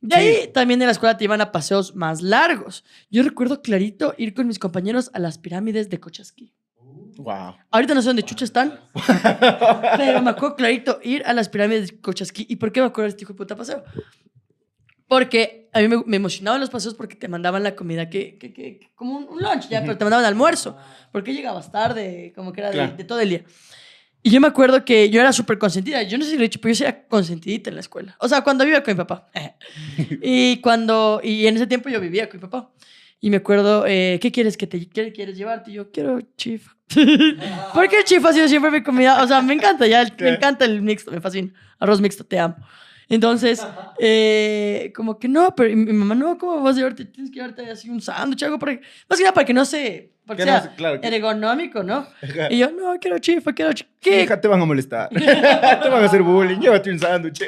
De ahí también en la escuela te iban a paseos más largos. Yo recuerdo clarito ir con mis compañeros a las pirámides de Cochasquí. Wow. Ahorita no sé dónde chucha están, pero me acuerdo clarito ir a las pirámides de Cochasquí. ¿Y por qué me acuerdo de este hijo de puta paseo? Porque a mí me, me emocionaban los paseos porque te mandaban la comida que, que- que- como un, un lunch, ya, pero te mandaban almuerzo. Porque llegabas tarde, como que era de, Claro. de todo el día. Y yo me acuerdo que yo era súper consentida. Yo no sé si lo he dicho, pero yo era consentidita en la escuela. O sea, cuando vivía con mi papá. y cuando... Y en ese tiempo yo vivía con mi papá. Y me acuerdo, eh, ¿qué quieres que te qué quieres llevarte? Y yo quiero chifa. Porque el chifa ha sido siempre mi comida. O sea, me encanta ya, el- me encanta el mixto, me fascina. Arroz mixto, te amo. Entonces, eh, como que no, pero mi mamá, no, ¿cómo vas a llevarte? Tienes que llevarte así un sándwich, algo para que, más que nada para que no se, para que no sea se- claro, ergonómico, ¿no? Ajá. Y yo, no, quiero chifa, quiero chifa. ¿Qué? Hija, te van a molestar. te van a hacer bullying. Llévate un sándwich.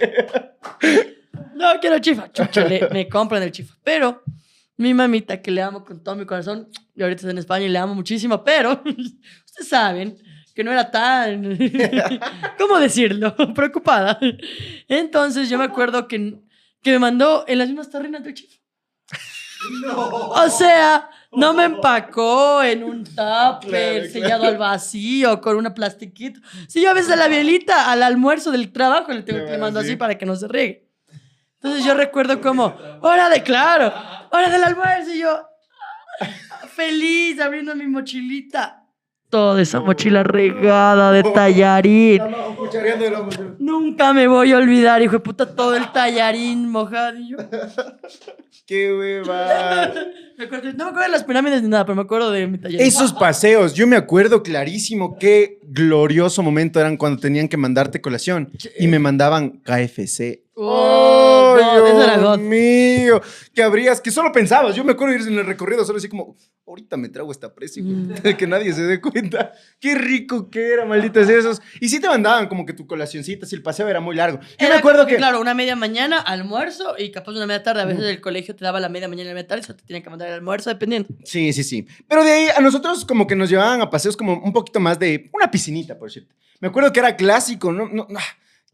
No, quiero chifa. Chucha, le- me compran el chifa. Pero mi mamita, que le amo con todo mi corazón, y ahorita está en España y le amo muchísimo, pero ustedes saben que no era tan, ¿cómo decirlo? Preocupada. Entonces yo me acuerdo que, que me mandó en las mismas tarrinas del chifa. O sea, no me empacó en un tupper Claro, sellado al vacío con una plastiquita. Si yo a veces a la bielita al almuerzo del trabajo le, tengo, Claro, le mando sí. así para que no se riegue. Entonces yo recuerdo como, hora de, claro, hora del almuerzo y yo feliz abriendo mi mochilita. Toda esa mochila regada de tallarín. Nunca me voy a olvidar, hijo de puta, todo el tallarín yo, Qué hueva. me acuerdo- no me acuerdo de las pirámides ni nada, pero me acuerdo de mi tallarín. Esos paseos, yo me acuerdo clarísimo qué glorioso momento eran cuando tenían que mandarte colación y me mandaban KFC. Oh, eso era Dios God. mío! Que habrías, que solo pensabas. Yo me acuerdo ir en el recorrido, solo así como, ahorita me trago esta presa, hijo Mm. de puta", que nadie se dé cuenta. Qué rico que era, malditos esos. Y sí te mandaban como que tu colacioncita, si el paseo era muy largo. Yo Era me acuerdo que. Claro, una media mañana, almuerzo y capaz una media tarde. A veces el colegio te daba la media mañana y la media tarde, o sea, te tienen que mandar el almuerzo, dependiendo. Sí, sí, sí. Pero de ahí a nosotros como que nos llevaban a paseos como un poquito más de una piscinita, por cierto. Me acuerdo que era clásico, ¿no? no, no,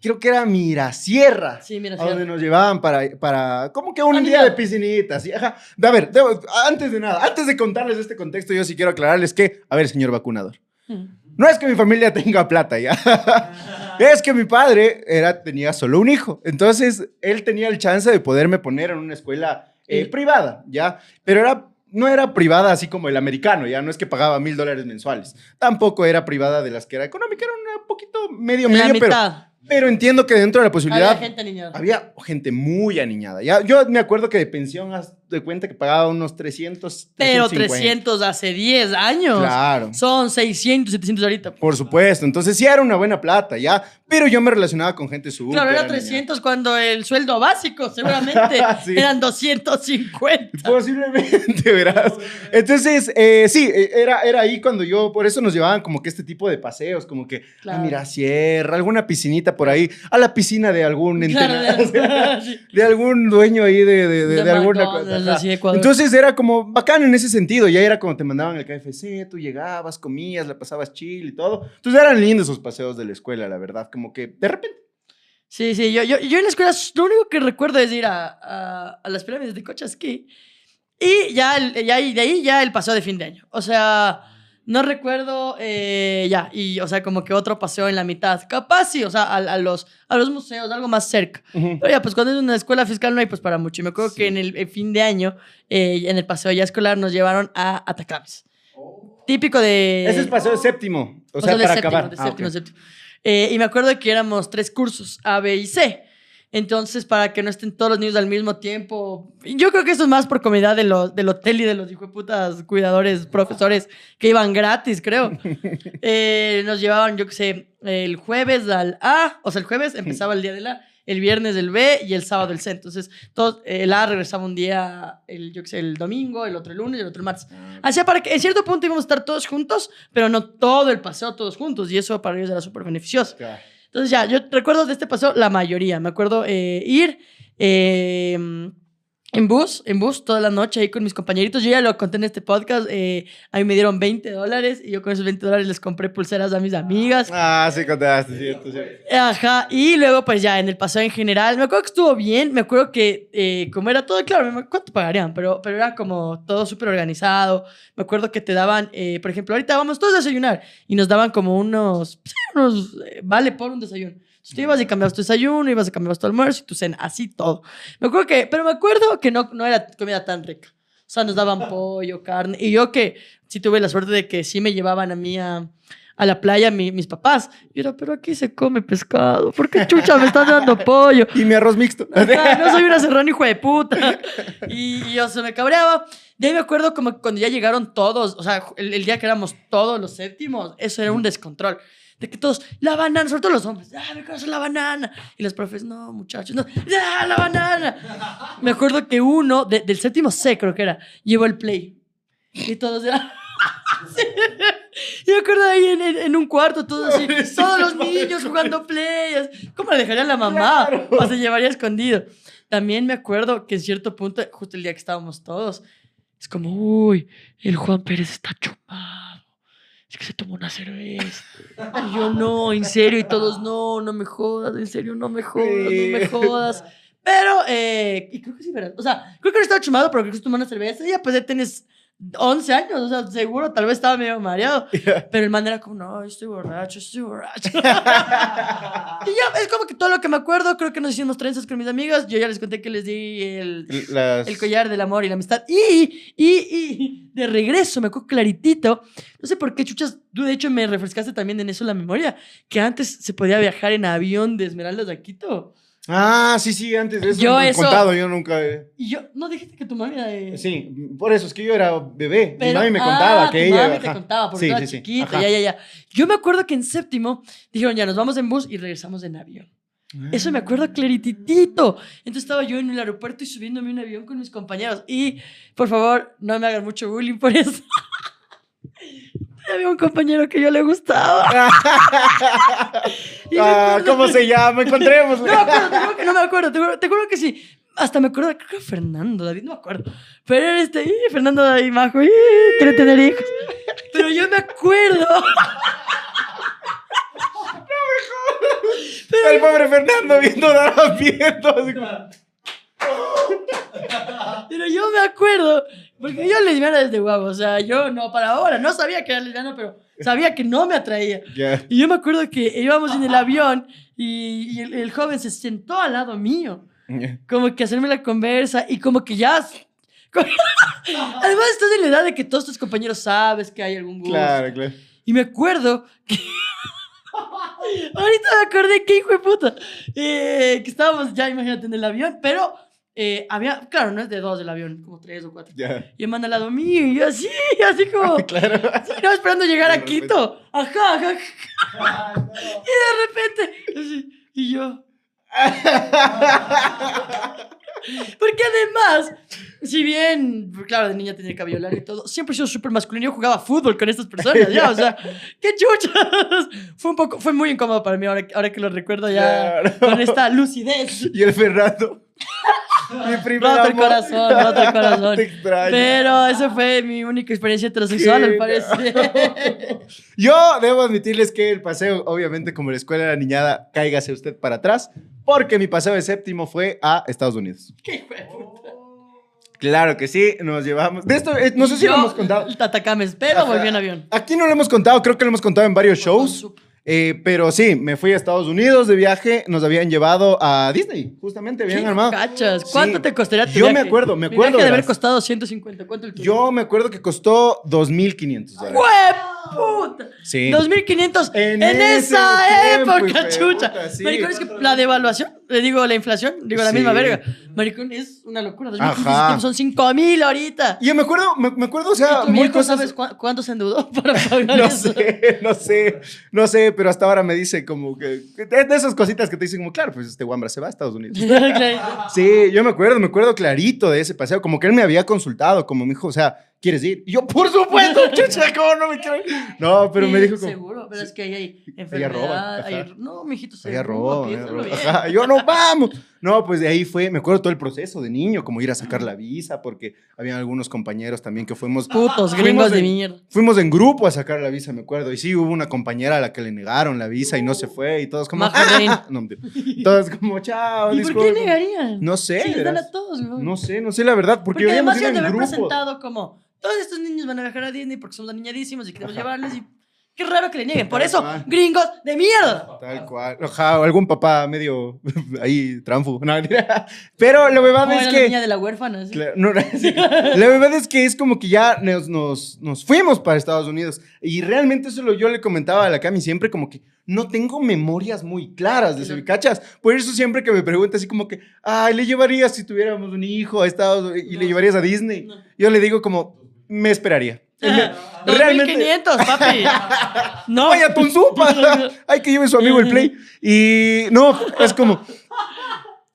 creo que era Mirasierra. Sí, mira, A donde nos llevaban para, para como que un Ah, día de piscinita, sí, ajá. A ver, debo- antes de nada, antes de contarles este contexto, yo sí quiero aclararles que, a ver, señor vacunador, no es que mi familia tenga plata, ya. es que mi padre era, tenía solo un hijo. Entonces, él tenía el chance de poderme poner en una escuela eh, privada, ya. Pero era, no era privada así como el americano, ya. No es que pagaba mil dólares mensuales. Tampoco era privada de las que era económica, era un poquito medio, medio, pero. Pero entiendo que dentro de la posibilidad Había gente niña. había gente muy aniñada. Ya, yo me acuerdo que de pensión as- de cuenta que pagaba unos 300. Pero 350. 300 hace 10 años. Claro. Son 600, 700 ahorita. Por supuesto. Entonces sí era una buena plata, ¿ya? Pero yo me relacionaba con gente súper. Claro, era niña. 300 cuando el sueldo básico seguramente Sí. eran 250. Posiblemente, verás. Entonces, eh, sí, eh, era, era ahí cuando yo, por eso nos llevaban como que este tipo de paseos, como que, Claro. ah, mira, sierra, alguna piscinita por ahí, a la piscina de algún Claro, de- sí. de algún dueño ahí de, alguna McDonald's, así, ajá. Ecuador. Entonces era como bacán en ese sentido, ya era como te mandaban al KFC, tú llegabas, comías, la pasabas chill y todo. Entonces eran lindos esos paseos de la escuela, la verdad, como que de repente. Sí, sí, yo, yo, yo en la escuela lo único que recuerdo es ir a, a, a las pirámides de Cochasquí y ya, el- ya de ahí ya el paseo de fin de año. O sea, no recuerdo eh, ya, y o sea, como que otro paseo en la mitad. Capaz sí, o sea, a, a los, a los museos, algo más cerca. Pero ya, pues cuando es una escuela fiscal no hay pues para mucho. Y me acuerdo Sí. que en el, el fin de año, eh, en el paseo ya escolar, nos llevaron a Atacames. Típico de... Ese es paseo de séptimo, o, O sea, para séptimo, acabar. de Ah, séptimo, ok. séptimo. Eh, y me acuerdo que éramos tres cursos, A, B y C. Entonces, para que no estén todos los niños al mismo tiempo. Yo creo que eso es más por comodidad de los, del hotel y de los putas cuidadores, profesores que iban gratis, creo. Eh, nos llevaban, yo qué sé, el jueves al A, o sea, el jueves empezaba el día del A, el viernes el B y el sábado el C. Entonces, todos, el A regresaba un día, el, yo qué sé, el domingo, el otro el lunes y el otro el martes. Así para que en cierto punto íbamos a estar todos juntos, pero no todo el paseo todos juntos. Y eso para ellos era súper beneficioso. Claro. Entonces ya, yo recuerdo de este paseo la mayoría. Me acuerdo eh, ir eh, en bus, en bus toda la noche ahí con mis compañeritos. Yo ya lo conté en este podcast. eh, a mí me dieron 20 dólares y yo con esos 20 dólares les compré pulseras a mis amigas. Ah, sí, contaste, cierto, cierto. Ajá, y luego pues ya en el paseo en general, me acuerdo que estuvo bien, me acuerdo que eh, como era todo, claro, ¿cuánto pagarían? Pero, pero era como todo súper organizado, me acuerdo que te daban, eh, por ejemplo, ahorita vamos todos a desayunar y nos daban como unos, unos, eh, vale por un desayuno. Entonces tú ibas y cambiabas tu desayuno, ibas y cambiabas tu almuerzo y tu cena, así todo. Me acuerdo que, pero me acuerdo que no, no era comida tan rica. O sea, nos daban pollo, carne. Y yo que sí tuve la suerte de que sí me llevaban a mí a, a la playa mi- mis papás. Y era, pero aquí se come pescado. ¿Por qué chucha me están dando pollo? Y mi arroz mixto. Ajá, no soy una serrana hijo de puta. Y, y yo se me cabreaba. De ahí me acuerdo como cuando ya llegaron todos, o sea, el, el día que éramos todos los séptimos, eso era un descontrol. De que todos, la banana, sobre todo los hombres, ah, me hacer la banana. Y los profes, no, muchachos, no, ah, la banana. Me acuerdo que uno, de- del séptimo C creo que era, llevó el play. Y todos eran... Sí. Y me acuerdo ahí en, en- en un cuarto, todos así, todos los niños jugando play. ¿Cómo le dejaría a la mamá? Claro. O se llevaría escondido. También me acuerdo que en cierto punto, justo el día que estábamos todos, es como, uy, el Juan Pérez está chupado. Es que se tomó una cerveza. Y yo, no, en serio. Y todos, no, no me jodas, en serio, no me jodas, no me jodas. Pero, eh, y creo que sí, ¿verdad? O sea, creo que no estaba chumado, pero creo que se tomó una cerveza. Y ya, pues ya tienes 11 años, o sea, seguro, tal vez estaba medio mareado. Pero el man era como, no, estoy borracho, estoy borracho. y ya, es como que todo lo que me acuerdo, creo que nos hicimos trenzas con mis amigas. Yo ya les conté que les di el, Las... el collar del amor y la amistad. Y, y, y de regreso, me acuerdo claritito. No sé por qué, chuchas, tú de hecho me refrescaste también en eso la memoria, que antes se podía viajar en avión de Esmeraldas a Quito. Ah, sí, sí, antes de eso. Yo me han eso- contado, yo nunca. eh. Y yo, no dijiste que tu mami era de... Sí, por eso es que yo era bebé. Pero- mi mami me ah, contaba que tu ella. mami te contaba porque Sí, sí, sí, chiquita, ajá. ya, ya, ya. Yo me acuerdo que en séptimo dijeron, ya nos vamos en bus y regresamos en avión. Eso me acuerdo clarititito. Entonces estaba yo en el aeropuerto y subiéndome un avión con mis compañeros. Y, por favor, no me hagan mucho bullying por eso. Había un compañero que yo le gustaba. Y me Ah, ¿Cómo se llama? Encontremos. No me juro que no me acuerdo. Te juro, te juro que sí. Hasta me acuerdo, creo que Fernando, David, no me acuerdo. Pero era este. Fernando David Majo, ¡ih! quiere tener hijos. Pero yo me acuerdo. El pobre Fernando viendo dar viendo. así como- Pero yo me acuerdo, porque yo lesbiana desde guapo, o sea, yo no para ahora, no sabía que era lesbiana, pero sabía que no me atraía. Ya. Y yo me acuerdo que íbamos en el avión y, y el, el joven se sentó al lado mío, como que hacerme la conversa y como que ya... Además estás en la edad de que todos tus compañeros sabes que hay algún gusto. Claro, claro. Y me acuerdo que... Ahorita me acordé que hijo de puta. eh, que estábamos ya, imagínate, en el avión, pero eh, había, claro, no es de dos del avión, como tres o cuatro. Y el man al lado mío, y yo así, así como, Claro. sí, no, esperando llegar a. Quito. Ajá, ajá. Y de repente, así, y yo. Porque además, si bien, claro, de niña tenía el cabello largo y todo, siempre he sido súper masculino. Yo jugaba fútbol con estas personas, ya, o sea, qué chuchas. Fue un poco, fue muy incómodo para mí ahora, ahora que lo recuerdo ya Claro. con esta lucidez. Y el Fernando. Mi primer Roto el amor. corazón, roto el corazón. Te extraño. Pero esa fue mi única experiencia heterosexual, Qué al parecer. Yo debo admitirles que el paseo, obviamente, como la escuela era niñada, cáigase usted para atrás, porque mi paseo de séptimo fue a Estados Unidos. Qué de. Claro que sí, nos llevamos. De esto, eh, no sé si Yo, lo hemos contado. el Tatacames, pero volví en avión. Aquí no lo hemos contado, creo que lo hemos contado en varios shows. Eh, pero sí, me fui a Estados Unidos de viaje, nos habían llevado a Disney, justamente, habían ¿Qué armado. cachas? ¿Cuánto Sí. te costaría tu Yo me acuerdo, me Mi acuerdo, viaje de haber costado 150. ¿Cuánto el? Yo me acuerdo que costó 2.500 dólares. Puta! Sí. 2500 en, esa tiempo, época, chucha. puta, sí. Maricón, es que la devaluación, le digo la inflación, digo la Sí. misma verga. Maricón, es una locura. 2500 Ajá. tiempos son 5000 ahorita. Y yo me acuerdo, me, me acuerdo, o ¿Y sea, tu muy viejo cosas. sabes cu- cuánto se endeudó para pagar No eso? sé, no sé, no sé, pero hasta ahora me dice como que, de esas cositas que te dicen como, claro, pues este Wambra se va a Estados Unidos. Sí, yo me acuerdo, me acuerdo clarito de ese paseo, como que él me había consultado, como me dijo, o sea, ¿quieres ir? Y yo, por supuesto, chucha, ¿cómo no me quiero ir? No, pero me dijo como... Seguro, pero es que ahí hay Ella enfermedad. roba, hay- no, mijito, Ella robó, ella bien. Ajá, yo no vamos. No, pues de ahí fue, me acuerdo todo el proceso de niño, como ir a sacar la visa, porque había algunos compañeros también que fuimos, Putos gringos de en- mierda. fuimos en grupo a sacar la visa, me acuerdo. Y sí, hubo una compañera a la que le negaron la visa y no se fue y todos como... Rein. no, todos como, chao, ¿Y por qué disculpen". negarían? No sé, Sí, les dan verás. a todos, güey. No sé, no sé la verdad, porque, Porque además ido iban de en haber presentado como todos estos niños van a viajar a Disney porque somos aniñadísimos y queremos Ajá. llevarles y qué raro que le nieguen. Por Tal eso, cual. gringos de mierda. Tal cual. Ajá, o algún papá medio ahí. No, mentira. Pero la verdad es era que... la niña de la huérfana. ¿sí? Claro, no, sí. La verdad es que es como que ya nos, nos, nos fuimos para Estados Unidos. Y realmente eso lo yo le comentaba a la Cami siempre como que no tengo memorias muy claras de eso. ¿cachas? Por eso siempre que me pregunta así como que, ay, ¿le llevarías si tuviéramos un hijo a Estados Unidos y le llevarías a Disney? Yo le digo como, me esperaría. Me- 2500, papi. No. Vaya Tunzupa. Hay que lleve su amigo el Play. Y no, es como.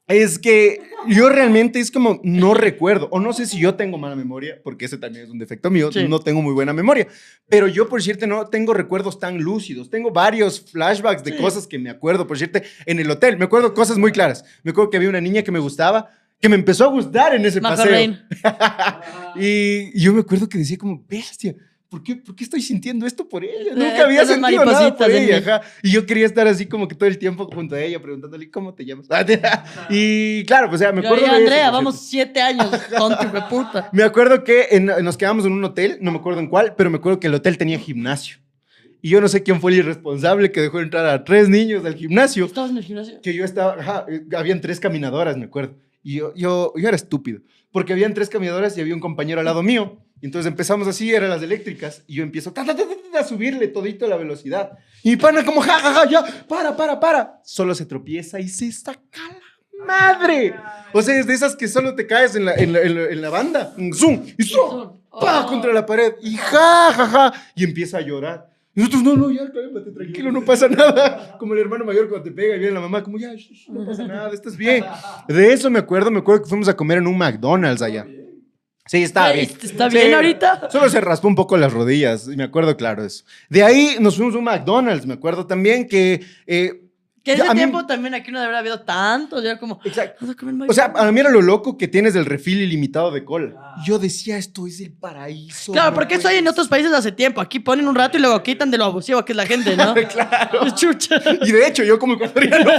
Es que yo realmente es como no recuerdo, o no sé si yo tengo mala memoria, porque ese también es un defecto mío, Sí. no tengo muy buena memoria, pero yo por decirte no tengo recuerdos tan lúcidos, tengo varios flashbacks de Sí. cosas que me acuerdo, por decirte, en el hotel, me acuerdo cosas muy claras, me acuerdo que había una niña que me gustaba, que me empezó a gustar en ese Maja paseo. Y yo me acuerdo que decía como, bestia, ¿por qué, ¿por qué estoy sintiendo esto por ella? Eh, Nunca había esas sentido nada por ella. ajá. Y yo quería estar así como que todo el tiempo junto a ella, preguntándole, ¿cómo te llamas? y claro, pues o sea, me Yo, acuerdo ya, de eso, Andrea, vamos siete años, tonto, hijo de puta. Me acuerdo que en- nos quedamos en un hotel, no me acuerdo en cuál, pero me acuerdo que el hotel tenía gimnasio. Y yo no sé quién fue el irresponsable que dejó entrar a tres niños al gimnasio. ¿Estabas en el gimnasio? que yo estaba, ajá, eh, habían tres caminadoras, me acuerdo. Y yo, yo, yo era estúpido, porque habían tres caminadoras y había un compañero al lado mío. Y entonces empezamos así, eran las eléctricas, y yo empiezo ta, ta, ta, ta, ta, a subirle todito la velocidad. Y mi pana como, ja, ja, ja, ya, para, para, para. Solo se tropieza y se saca la madre. O sea, es de esas que solo te caes en la, en la, en la, en la banda. Zoom, y zoom, pa, Oh. contra la pared. Y ja, ja, ja. Y empieza a llorar. Y nosotros, no, no, ya, cálmate, tranquilo, no pasa nada. Como el hermano mayor cuando te pega y viene la mamá, como, ya, sh, sh, no pasa nada, estás bien. De eso me acuerdo, me acuerdo que fuimos a comer en un McDonald's allá. Sí, está bien. ¿Está bien Sí, ahorita? Solo se raspó un poco las rodillas, y me acuerdo claro eso. De ahí nos fuimos a un McDonald's, me acuerdo también que... eh, Que Ya, ese a mí- tiempo también aquí no debería haber habido tanto. Ya como. exacto. "Vamos a comer O sea, McDonald's". a mí era lo loco que tienes el refil ilimitado de cola. Yo decía, esto es el paraíso. Claro, porque esto hay en otros países hace tiempo. Aquí ponen un rato y luego quitan de lo abusivo que es la gente, ¿no? Claro. Chucha. Y de hecho, yo como ecuatoriano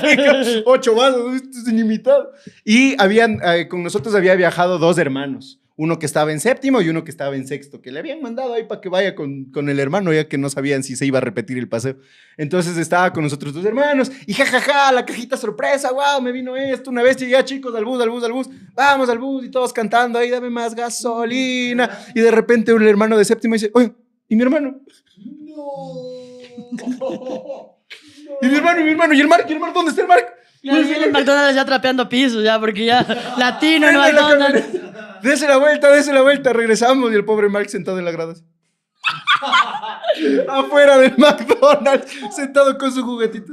ocho vasos, esto es ilimitado. Y habían, eh, con nosotros había viajado dos hermanos. Uno que estaba en séptimo y uno que estaba en sexto, que le habían mandado ahí para que vaya con, con el hermano, ya que no sabían si se iba a repetir el paseo. Entonces estaba con nosotros dos hermanos y jajaja, la cajita sorpresa, wow, me vino esto. Una vez ya, chicos, al bus, al bus, al bus, vamos al bus y todos cantando ahí, dame más gasolina. Y de repente un hermano de séptimo dice, oye, ¿y mi hermano? Y mi hermano, y mi hermano, y el Mark, y el Mark, ¿dónde está el Mark? Claro, y el McDonald's ya trapeando pisos, ya, porque ya latino la McDonald's. camioneta. Dese la vuelta, dese la vuelta. Regresamos y el pobre Mark sentado en la grada. así. Afuera del McDonald's, sentado con su juguetito.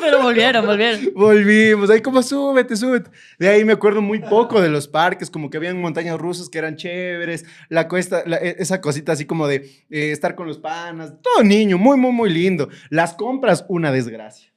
Pero volvieron, volvieron. Volvimos, ahí como súbete, súbete. De ahí me acuerdo muy poco de los parques, como que habían montañas rusas que eran chéveres, la cuesta, la- e- esa cosita así como de eh, estar con los panas, todo niño, muy, muy, muy lindo. Las compras, una desgracia.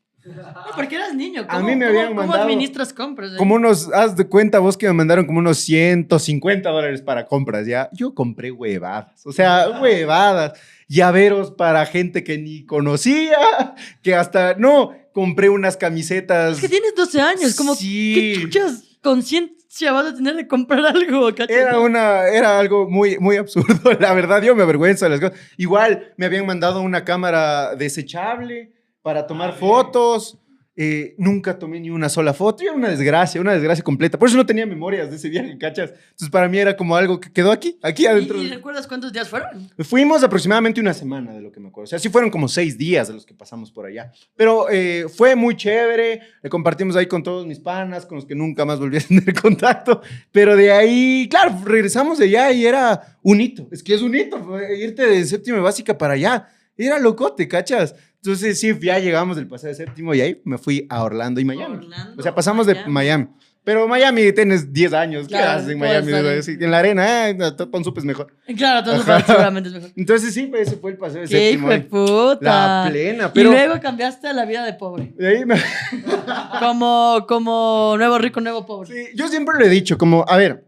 Porque eras niño. A ¿Cómo, mí me habían ¿Cómo mandado administras compras? eh? Como unos, haz de cuenta vos que me mandaron como unos 150 dólares para compras, ¿ya? Yo compré huevadas, o sea, huevadas, llaveros para gente que ni conocía, que hasta, no, compré unas camisetas. Es que tienes 12 años. Como, Sí. ¿Qué chuchas conciencia vas a tener de comprar algo? Era una, era algo muy, muy absurdo, la verdad, yo me avergüenzo de las cosas. Igual me habían mandado una cámara desechable para tomar fotos. eh, nunca tomé ni una sola foto. Y era una desgracia, una desgracia completa. Por eso no tenía memorias de ese viaje, ¿cachas? Entonces para mí era como algo que quedó aquí, aquí adentro. ¿Y, y recuerdas cuántos días fueron? Fuimos aproximadamente una semana de lo que me acuerdo. O sea, sí fueron como seis días de los que pasamos por allá. Pero eh, fue muy chévere. Le compartimos ahí con todos mis panas, con los que nunca más volví a tener contacto. Pero de ahí, claro, regresamos de allá y era un hito. Es que es un hito, irte de séptima básica para allá. Era locote, ¿cachas? Entonces sí, ya llegamos del paseo de séptimo y ahí me fui a Orlando y Miami. Orlando, o sea, pasamos de Miami. Miami. Pero Miami tienes 10 años. ¿Qué Claro, haces en Miami? en- la arena, eh, Ton Sup es mejor. Claro, entonces Ajá. seguramente es mejor. Entonces sí, pues, ese fue el paseo de ¡Qué séptimo. hijo de eh. puta! La plena, pero... Y luego cambiaste a la vida de pobre. de ahí me- Como, como nuevo rico, nuevo pobre. Sí, yo siempre lo he dicho, como, a ver,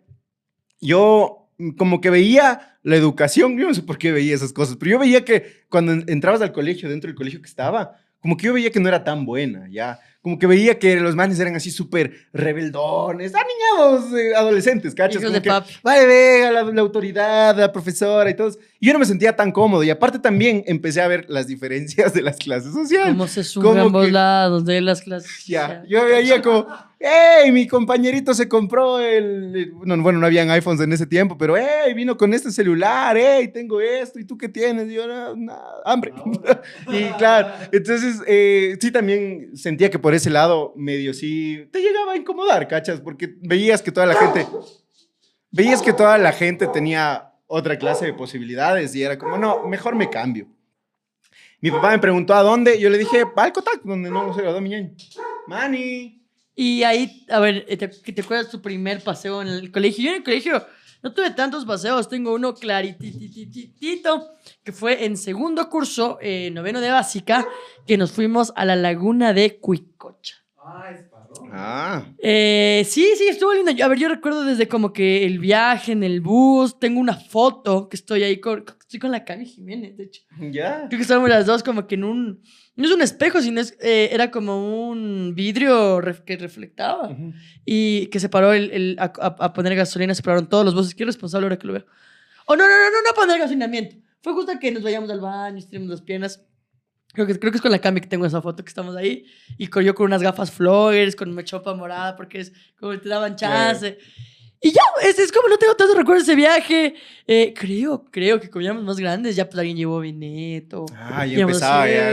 yo como que veía la educación, yo no sé por qué veía esas cosas, pero yo veía que cuando en- entrabas al colegio, dentro del colegio que estaba, como que yo veía que no era tan buena, ya. Como que veía que los manes eran así súper rebeldones, aniñados, eh, adolescentes, ¿cachas? Como de que. Vale, venga, la, la autoridad, la profesora y todo. Yo no me sentía tan cómodo. Y aparte también empecé a ver las diferencias de las clases sociales. Cómo se suben ambos que- lados de las clases. Ya, yo veía como, ¡hey! Mi compañerito se compró el. no, bueno, no habían iPhones en ese tiempo, pero ¡hey! Vino con este celular, ¡hey! Tengo esto, ¿y tú qué tienes? Y yo, "No, nada, hambre. y claro, entonces eh, sí también sentía que por ese lado medio sí te llegaba a incomodar, ¿cachas? Porque veías que toda la gente. Veías que toda la gente tenía otra clase de posibilidades y era como, no, mejor me cambio. Mi papá me preguntó a dónde, yo le dije, al Cotac, donde no se graduó mi ñaño. Mani. Y ahí, a ver, eh, ¿te, que ¿te acuerdas tu primer paseo en el colegio? Yo en el colegio no tuve tantos paseos, tengo uno claritititito, que fue en segundo curso, eh, noveno de básica, que nos fuimos a la laguna de Cuicocha. Ah. Eh, sí, sí, estuvo lindo. A ver, yo recuerdo desde como que el viaje en el bus, tengo una foto que estoy ahí con, estoy con la Cami Jiménez, de hecho. Ya. Creo que estábamos las dos como que en un, no es un espejo, sino es, eh, era como un vidrio ref- que reflectaba y que se paró el, el- a, poner gasolina, se pararon todos los buses. ¿Qué responsable ahora que lo veo? Oh, no, no, no, no, no poner gasolinamiento. Fue justo que nos vayamos al baño, estiramos las piernas. Creo que, creo que es con la Cami que tengo esa foto que estamos ahí. Y con, yo con unas gafas floggers, con mi chopa morada, porque es como te daban chance. Y ya, es, es como no tengo tantos recuerdos de ese viaje. Eh, creo, creo que comíamos más grandes. Ya pues alguien llevó Veneto. Ah, ya Íbamos empezaba ya.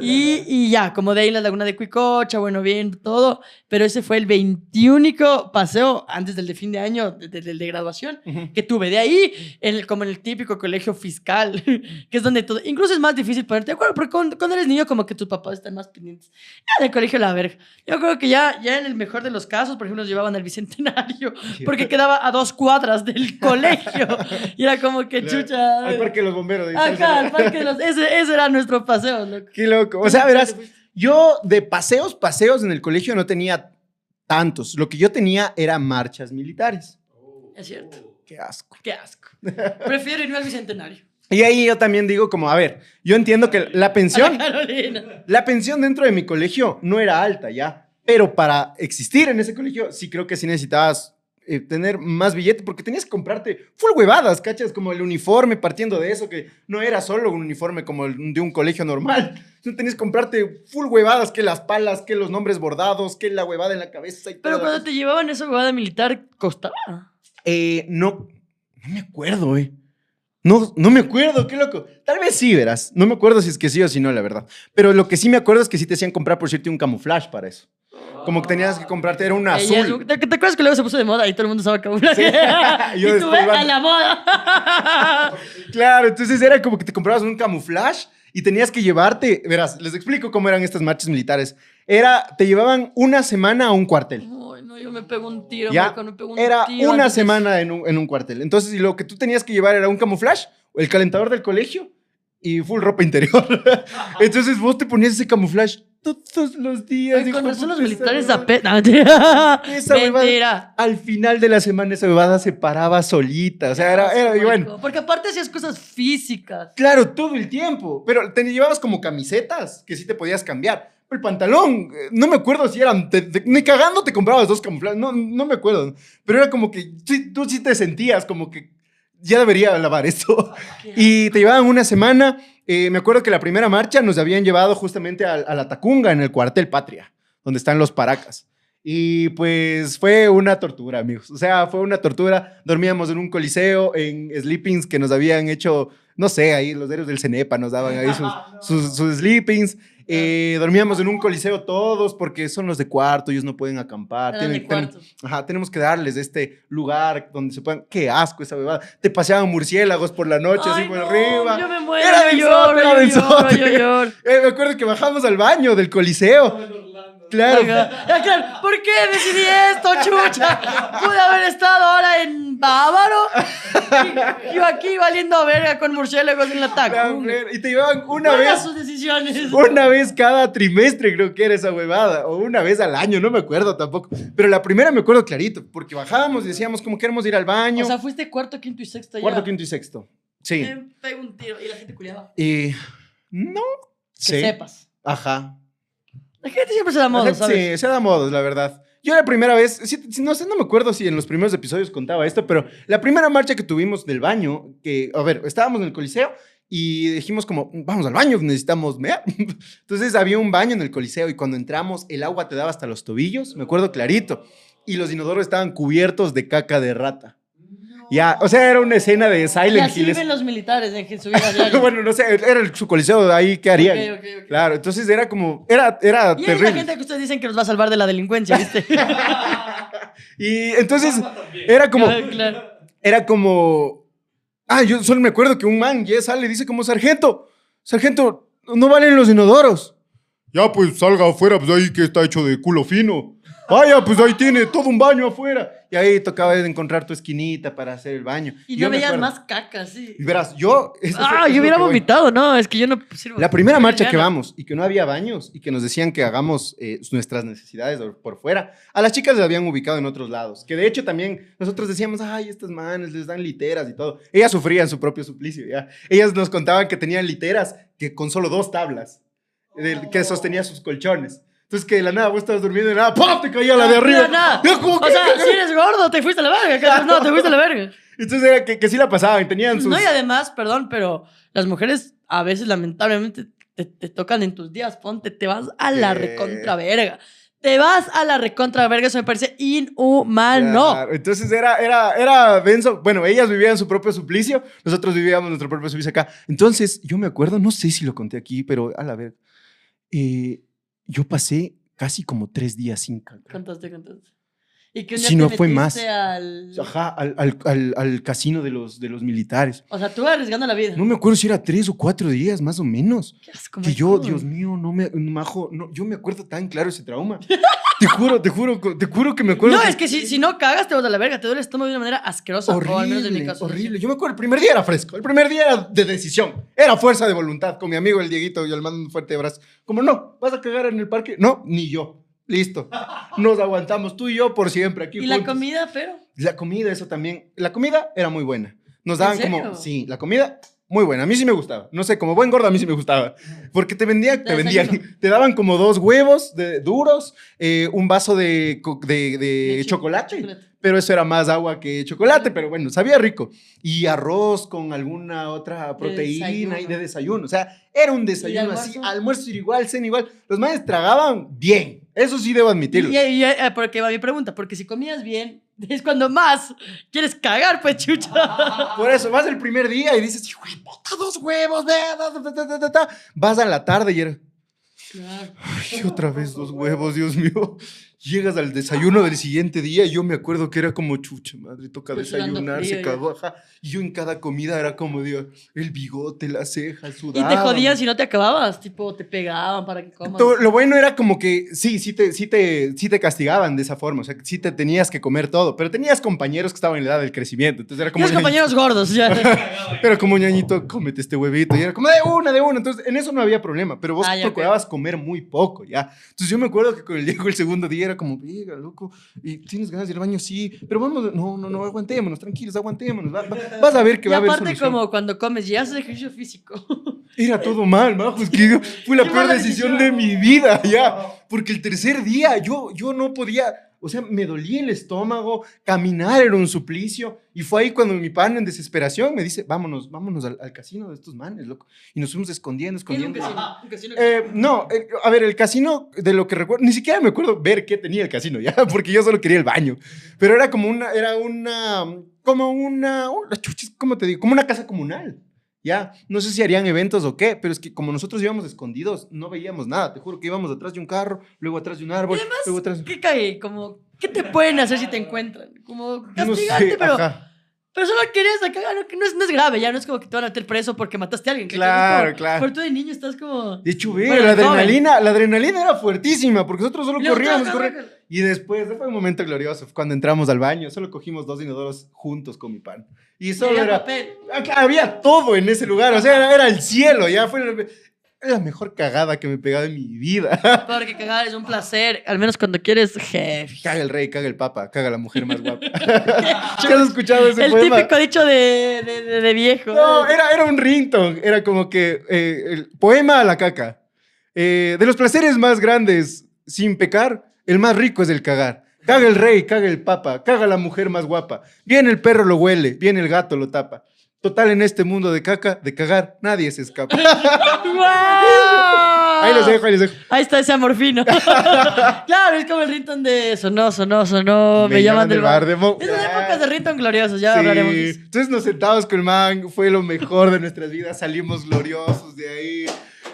Y, y ya, como de ahí en la laguna de Cuicocha, bueno, bien, todo. Pero ese fue el 21 paseo antes del de fin de año, de- de- del de, graduación, Ujú. que tuve. De ahí, en el, como en el típico colegio fiscal, que es donde todo. Incluso es más difícil ponerte de acuerdo, porque cuando, cuando eres niño, como que tus papás están más pendientes. Ya en el colegio, la verga. Yo creo que ya, ya en el mejor de los casos, por ejemplo, nos llevaban al bicentenario, porque quedaba a dos cuadras del colegio. Y era como que Claro. chucha. Al parque de los bomberos. salsa. al parque de los. Ese, ese era nuestro paseo, loco. Qué loco. O sea, verás, yo de paseos, paseos en el colegio no tenía tantos. Lo que yo tenía era marchas militares. Es cierto. Qué asco. Qué asco. Prefiero irme al bicentenario. Y ahí yo también digo como, a ver, yo entiendo que la pensión, la Carolina. la pensión dentro de mi colegio no era alta ya, pero para existir en ese colegio sí creo que sí necesitabas eh, tener más billete porque tenías que comprarte full huevadas, ¿cachas? Como el uniforme partiendo de eso, que no era solo un uniforme como el de un colegio normal. Tú tenías que comprarte full huevadas, que las palas, que los nombres bordados, que la huevada en la cabeza y Pero toda la cuando te llevaban esa huevada militar, costaba. Eh, no, no me acuerdo, eh. No, no me acuerdo, qué loco. Tal vez sí, verás. No me acuerdo si es que sí o si no, la verdad. Pero lo que sí me acuerdo es que sí te hacían comprar, por cierto, un camuflaje para eso. Como que tenías que comprarte, era un Ella azul. ¿Te, te acuerdas que luego se puso de moda y todo el mundo usaba camuflaje? Sí. Yo y tú a la moda. Claro, entonces era como que te comprabas un camuflaje y tenías que llevarte, verás, les explico cómo eran estas marchas militares. Era, te llevaban una semana a un cuartel. No, yo me pego un tiro, Ya, marico, me pego un Era tiro una antes semana en un, en un cuartel. Entonces, y lo que tú tenías que llevar era un camuflaje, el calentador del colegio y full ropa interior. Entonces vos te ponías ese camuflaje todos los días. Ay, con razón los militares. Mentira. Esa Mentira. Al final de la semana esa bebada se paraba solita. O sea, era, era y bueno. Porque aparte hacías cosas físicas. Claro, todo el tiempo. Pero te llevabas como camisetas que sí te podías cambiar. El pantalón, no me acuerdo si eran. te- te- ni cagando te comprabas dos camuflajes. No, no me acuerdo. Pero era como que sí, tú sí te sentías como que ya debería lavar esto. Y te llevaban una semana. eh, me acuerdo que la primera marcha nos habían llevado justamente a, a la Tacunga, en el cuartel Patria, donde están los paracas. Y pues fue una tortura, amigos. O sea, fue una tortura. Dormíamos en un coliseo, en sleepings que nos habían hecho, no sé, ahí los héroes del Cenepa nos daban ahí sus, sus, sus sleepings. Eh, dormíamos en un coliseo todos porque son los de cuarto, ellos no pueden acampar. De Tienen- cuarto. Ajá, tenemos que darles este lugar donde se puedan. Qué asco esa bebada. Te paseaban murciélagos por la noche, así por no, arriba. Yo me muero, Era yo lloro, era yo del lloro, sote. yo lloro. Eh, me acuerdo que bajamos al baño del coliseo. Claro. Claro, ¿Por qué decidí esto, chucha? Pude haber estado ahora en Bávaro. y Yo aquí valiendo verga con murciélagos en la tacunga. Y te llevaban una vez. sus decisiones. Una vez cada trimestre creo que era esa huevada, o una vez al año, no me acuerdo tampoco. Pero la primera me acuerdo clarito, porque bajábamos y decíamos como queremos ir al baño. O sea, fuiste cuarto, quinto y sexto cuarto, ya. quinto y sexto. Sí. Me pego un tiro y la gente culiaba. Y no Que sé. sepas. Ajá. La gente siempre se da La modo, gente- ¿sabes? Sí, se da modos, la verdad. Yo la primera vez, no sé, no me acuerdo si en los primeros episodios contaba esto, pero la primera marcha que tuvimos del baño, que, a ver, estábamos en el coliseo y dijimos como, vamos al baño, necesitamos mear. Entonces había un baño en el coliseo y cuando entramos el agua te daba hasta los tobillos, me acuerdo clarito, y los inodoros estaban cubiertos de caca de rata. Ya, o sea, era una escena de Y Silent así Hill. viven los militares en su vida diaria. bueno, no sé, era el- su coliseo, ahí, ¿qué harían? Ok, ok, ok. Claro, entonces era como, era, era Y es terrible. la gente que ustedes dicen que nos va a salvar de la delincuencia, ¿viste? Y entonces era como, Claro, claro. era como, ah, yo solo me acuerdo que un man ya sale y dice como, sargento, sargento, no valen los inodoros. Ya, pues salga afuera, pues ahí que está hecho de culo fino. Vaya, pues ahí tiene todo un baño afuera. Y ahí tocaba encontrar tu esquinita para hacer el baño. Y yo no veías acuerdo- más caca, sí. Y verás, yo... eso Ah, eso yo hubiera que voy. vomitado, no, es que yo no sirvo. La primera marcha que vamos y que no había baños y que nos decían que hagamos eh, nuestras necesidades por- fuera, a las chicas las habían ubicado en otros lados. Que de hecho también nosotros decíamos, ay, estas manes les dan literas y todo. Ellas sufrían su propio suplicio, ¿ya? Ellas nos contaban que tenían literas que con solo dos tablas, que sostenía sus colchones. Entonces que de la nada vos estabas durmiendo y de nada, ¡pum! te caía la de arriba. No. Ya, como O sea, si eres gordo, te fuiste a la verga. Carlos. No, te fuiste a la verga. Entonces era que, que sí la pasaban, tenían sus... No, y además, perdón, pero las mujeres a veces lamentablemente te, te tocan en tus días. Ponte, te vas a la Sí. recontra verga. Te vas a la recontra verga. Eso me parece inhumano. Claro, Entonces era, era, era denso. Bueno, ellas vivían su propio suplicio, nosotros vivíamos nuestro propio suplicio acá. Entonces, yo me acuerdo, no sé si lo conté aquí, pero a la vez, eh, yo pasé casi como tres días sin caca. Contaste, contaste. Y que un día Si te no fue más. Al... Ajá, al, al, al, al casino de los, de los militares. O sea, tú arriesgando la vida. No me acuerdo si era tres o cuatro días, más o menos. Qué asco, Que yo. Dios mío, no me, majo, no, yo me acuerdo tan claro ese trauma. te juro, te juro, te juro que me acuerdo. No, que- es que si, si no cagas, te vas a la verga. Te duele el estómago de una manera asquerosa. o al menos en mi Horrible, caso. horrible. Yo me acuerdo, el primer día era fresco. El primer día era de decisión. Era fuerza de voluntad. Con mi amigo el Dieguito y el mando un fuerte abrazo. Como, no, ¿vas a cagar en el parque? No, ni yo. Listo. Nos aguantamos tú y yo por siempre aquí Y la comida, pero. La comida, eso también. La comida era muy buena. Nos ¿En daban serio? como... Sí, la comida... Muy buena, a mí sí me gustaba. No sé, como buen gordo a mí sí me gustaba. Porque te vendían, te vendían, te daban como dos huevos de, duros, eh, un vaso de, de, chi- chocolate pero eso era más agua que chocolate, pero bueno, sabía rico. Y arroz con alguna otra proteína y de desayuno. O sea, era un desayuno así, almuerzo? igual, cena igual. Los manes tragaban bien, eso sí debo admitirlo. Y, y- y- eh, porque va mi pregunta, porque si comías bien es cuando más quieres cagar, pues chucha. Por eso, vas el primer día y dices, hijo de puta, dos huevos, da, da, da, da, da, da". vas a la tarde y era, ay, otra vez dos huevos, Dios mío. Llegas al desayuno del siguiente día y yo me acuerdo que era como chucha, madre, toca desayunar, se ajá. Y yo en cada comida era como, digo, el bigote, las cejas, Y sudaba. te jodían si no te acababas, tipo, te pegaban para que comas. Todo- lo bueno era como que sí, sí te, sí, te, sí te castigaban de esa forma, o sea, sí te tenías que comer todo, pero tenías compañeros que estaban en la edad del crecimiento, entonces era como... Tienes compañeros gordos, ya. Pero como ñañito, cómete este huevito. Y era como de una, de una. Entonces, en eso no había problema. Pero vos Ah, procurabas comer muy poco, ¿ya? Entonces, yo me acuerdo que con el Diego el segundo día era como, venga, loco. ¿Y tienes ganas de ir al baño? Sí. Pero vamos, no, no, no, aguantémonos, tranquilos, aguantémonos. va- va- vas a ver que Y va a haber aparte, solución. como cuando comes, ya haces ejercicio físico. Era todo mal, majo. Es que fue la peor decisión decisión. de mi vida, ya. Porque el tercer día yo, yo no podía, o sea, me dolía el estómago, caminar era un suplicio. Y fue ahí cuando mi pan en desesperación me dice, vámonos, vámonos al, al casino de estos manes, loco. Y nos fuimos escondiendo, ¿Qué es un escondiendo. casino? Un casino Eh, no, eh, a ver, el casino, de lo que recuerdo, ni siquiera me acuerdo ver qué tenía el casino, ya, porque yo solo quería el baño. Pero era como una, era una, como una, un- chuchis, ¿cómo te digo? Como una casa comunal, ya. No sé si harían eventos o qué, pero es que como nosotros íbamos escondidos, no veíamos nada. Te juro que íbamos atrás de un carro, luego atrás de un árbol, luego atrás. ¿Qué cae? Como, ¿qué te pueden hacer si te encuentran? Como No castigarte, sé, pero, ajá. Pero solo querías sacar, no, es, no es grave, ya no es como que te van a meter preso porque mataste a alguien. Claro, como- claro. Pero tú de niño estás como... De hecho, Bueno, la joven. adrenalina, la adrenalina era fuertísima, porque nosotros solo corríamos. Y después, fue un momento glorioso, cuando entramos al baño, solo cogimos dos inodoros juntos con mi pan. Y solo Había era... papel. Ah, Había todo en ese lugar, o sea, era, era el cielo, ya fue la, era la mejor cagada que me he pegado en mi vida. Porque cagar es un placer, al menos cuando quieres jefe. Caga el rey, caga el papa, caga la mujer más guapa. ¿Qué has escuchado ese El poema? típico dicho de, de, de- de viejo. No, era, era un ringtone, era como que eh, el poema a la caca. Eh, de los placeres más grandes sin pecar, el más rico es el cagar. Caga el rey, caga el papa, caga la mujer más guapa. Bien el perro lo huele, bien el gato lo tapa. Total, en este mundo de caca, de cagar, nadie se escapa. ¡Guau! Ahí les dejo, ahí les dejo. Ahí está ese amor fino. claro, es como el rington de sonó, sonó, sonó, me, llaman del bar. de Mo- Esas épocas de rington gloriosos, ya Sí. hablaremos. Entonces nos sentamos con el man, fue lo mejor de nuestras vidas, salimos gloriosos de ahí.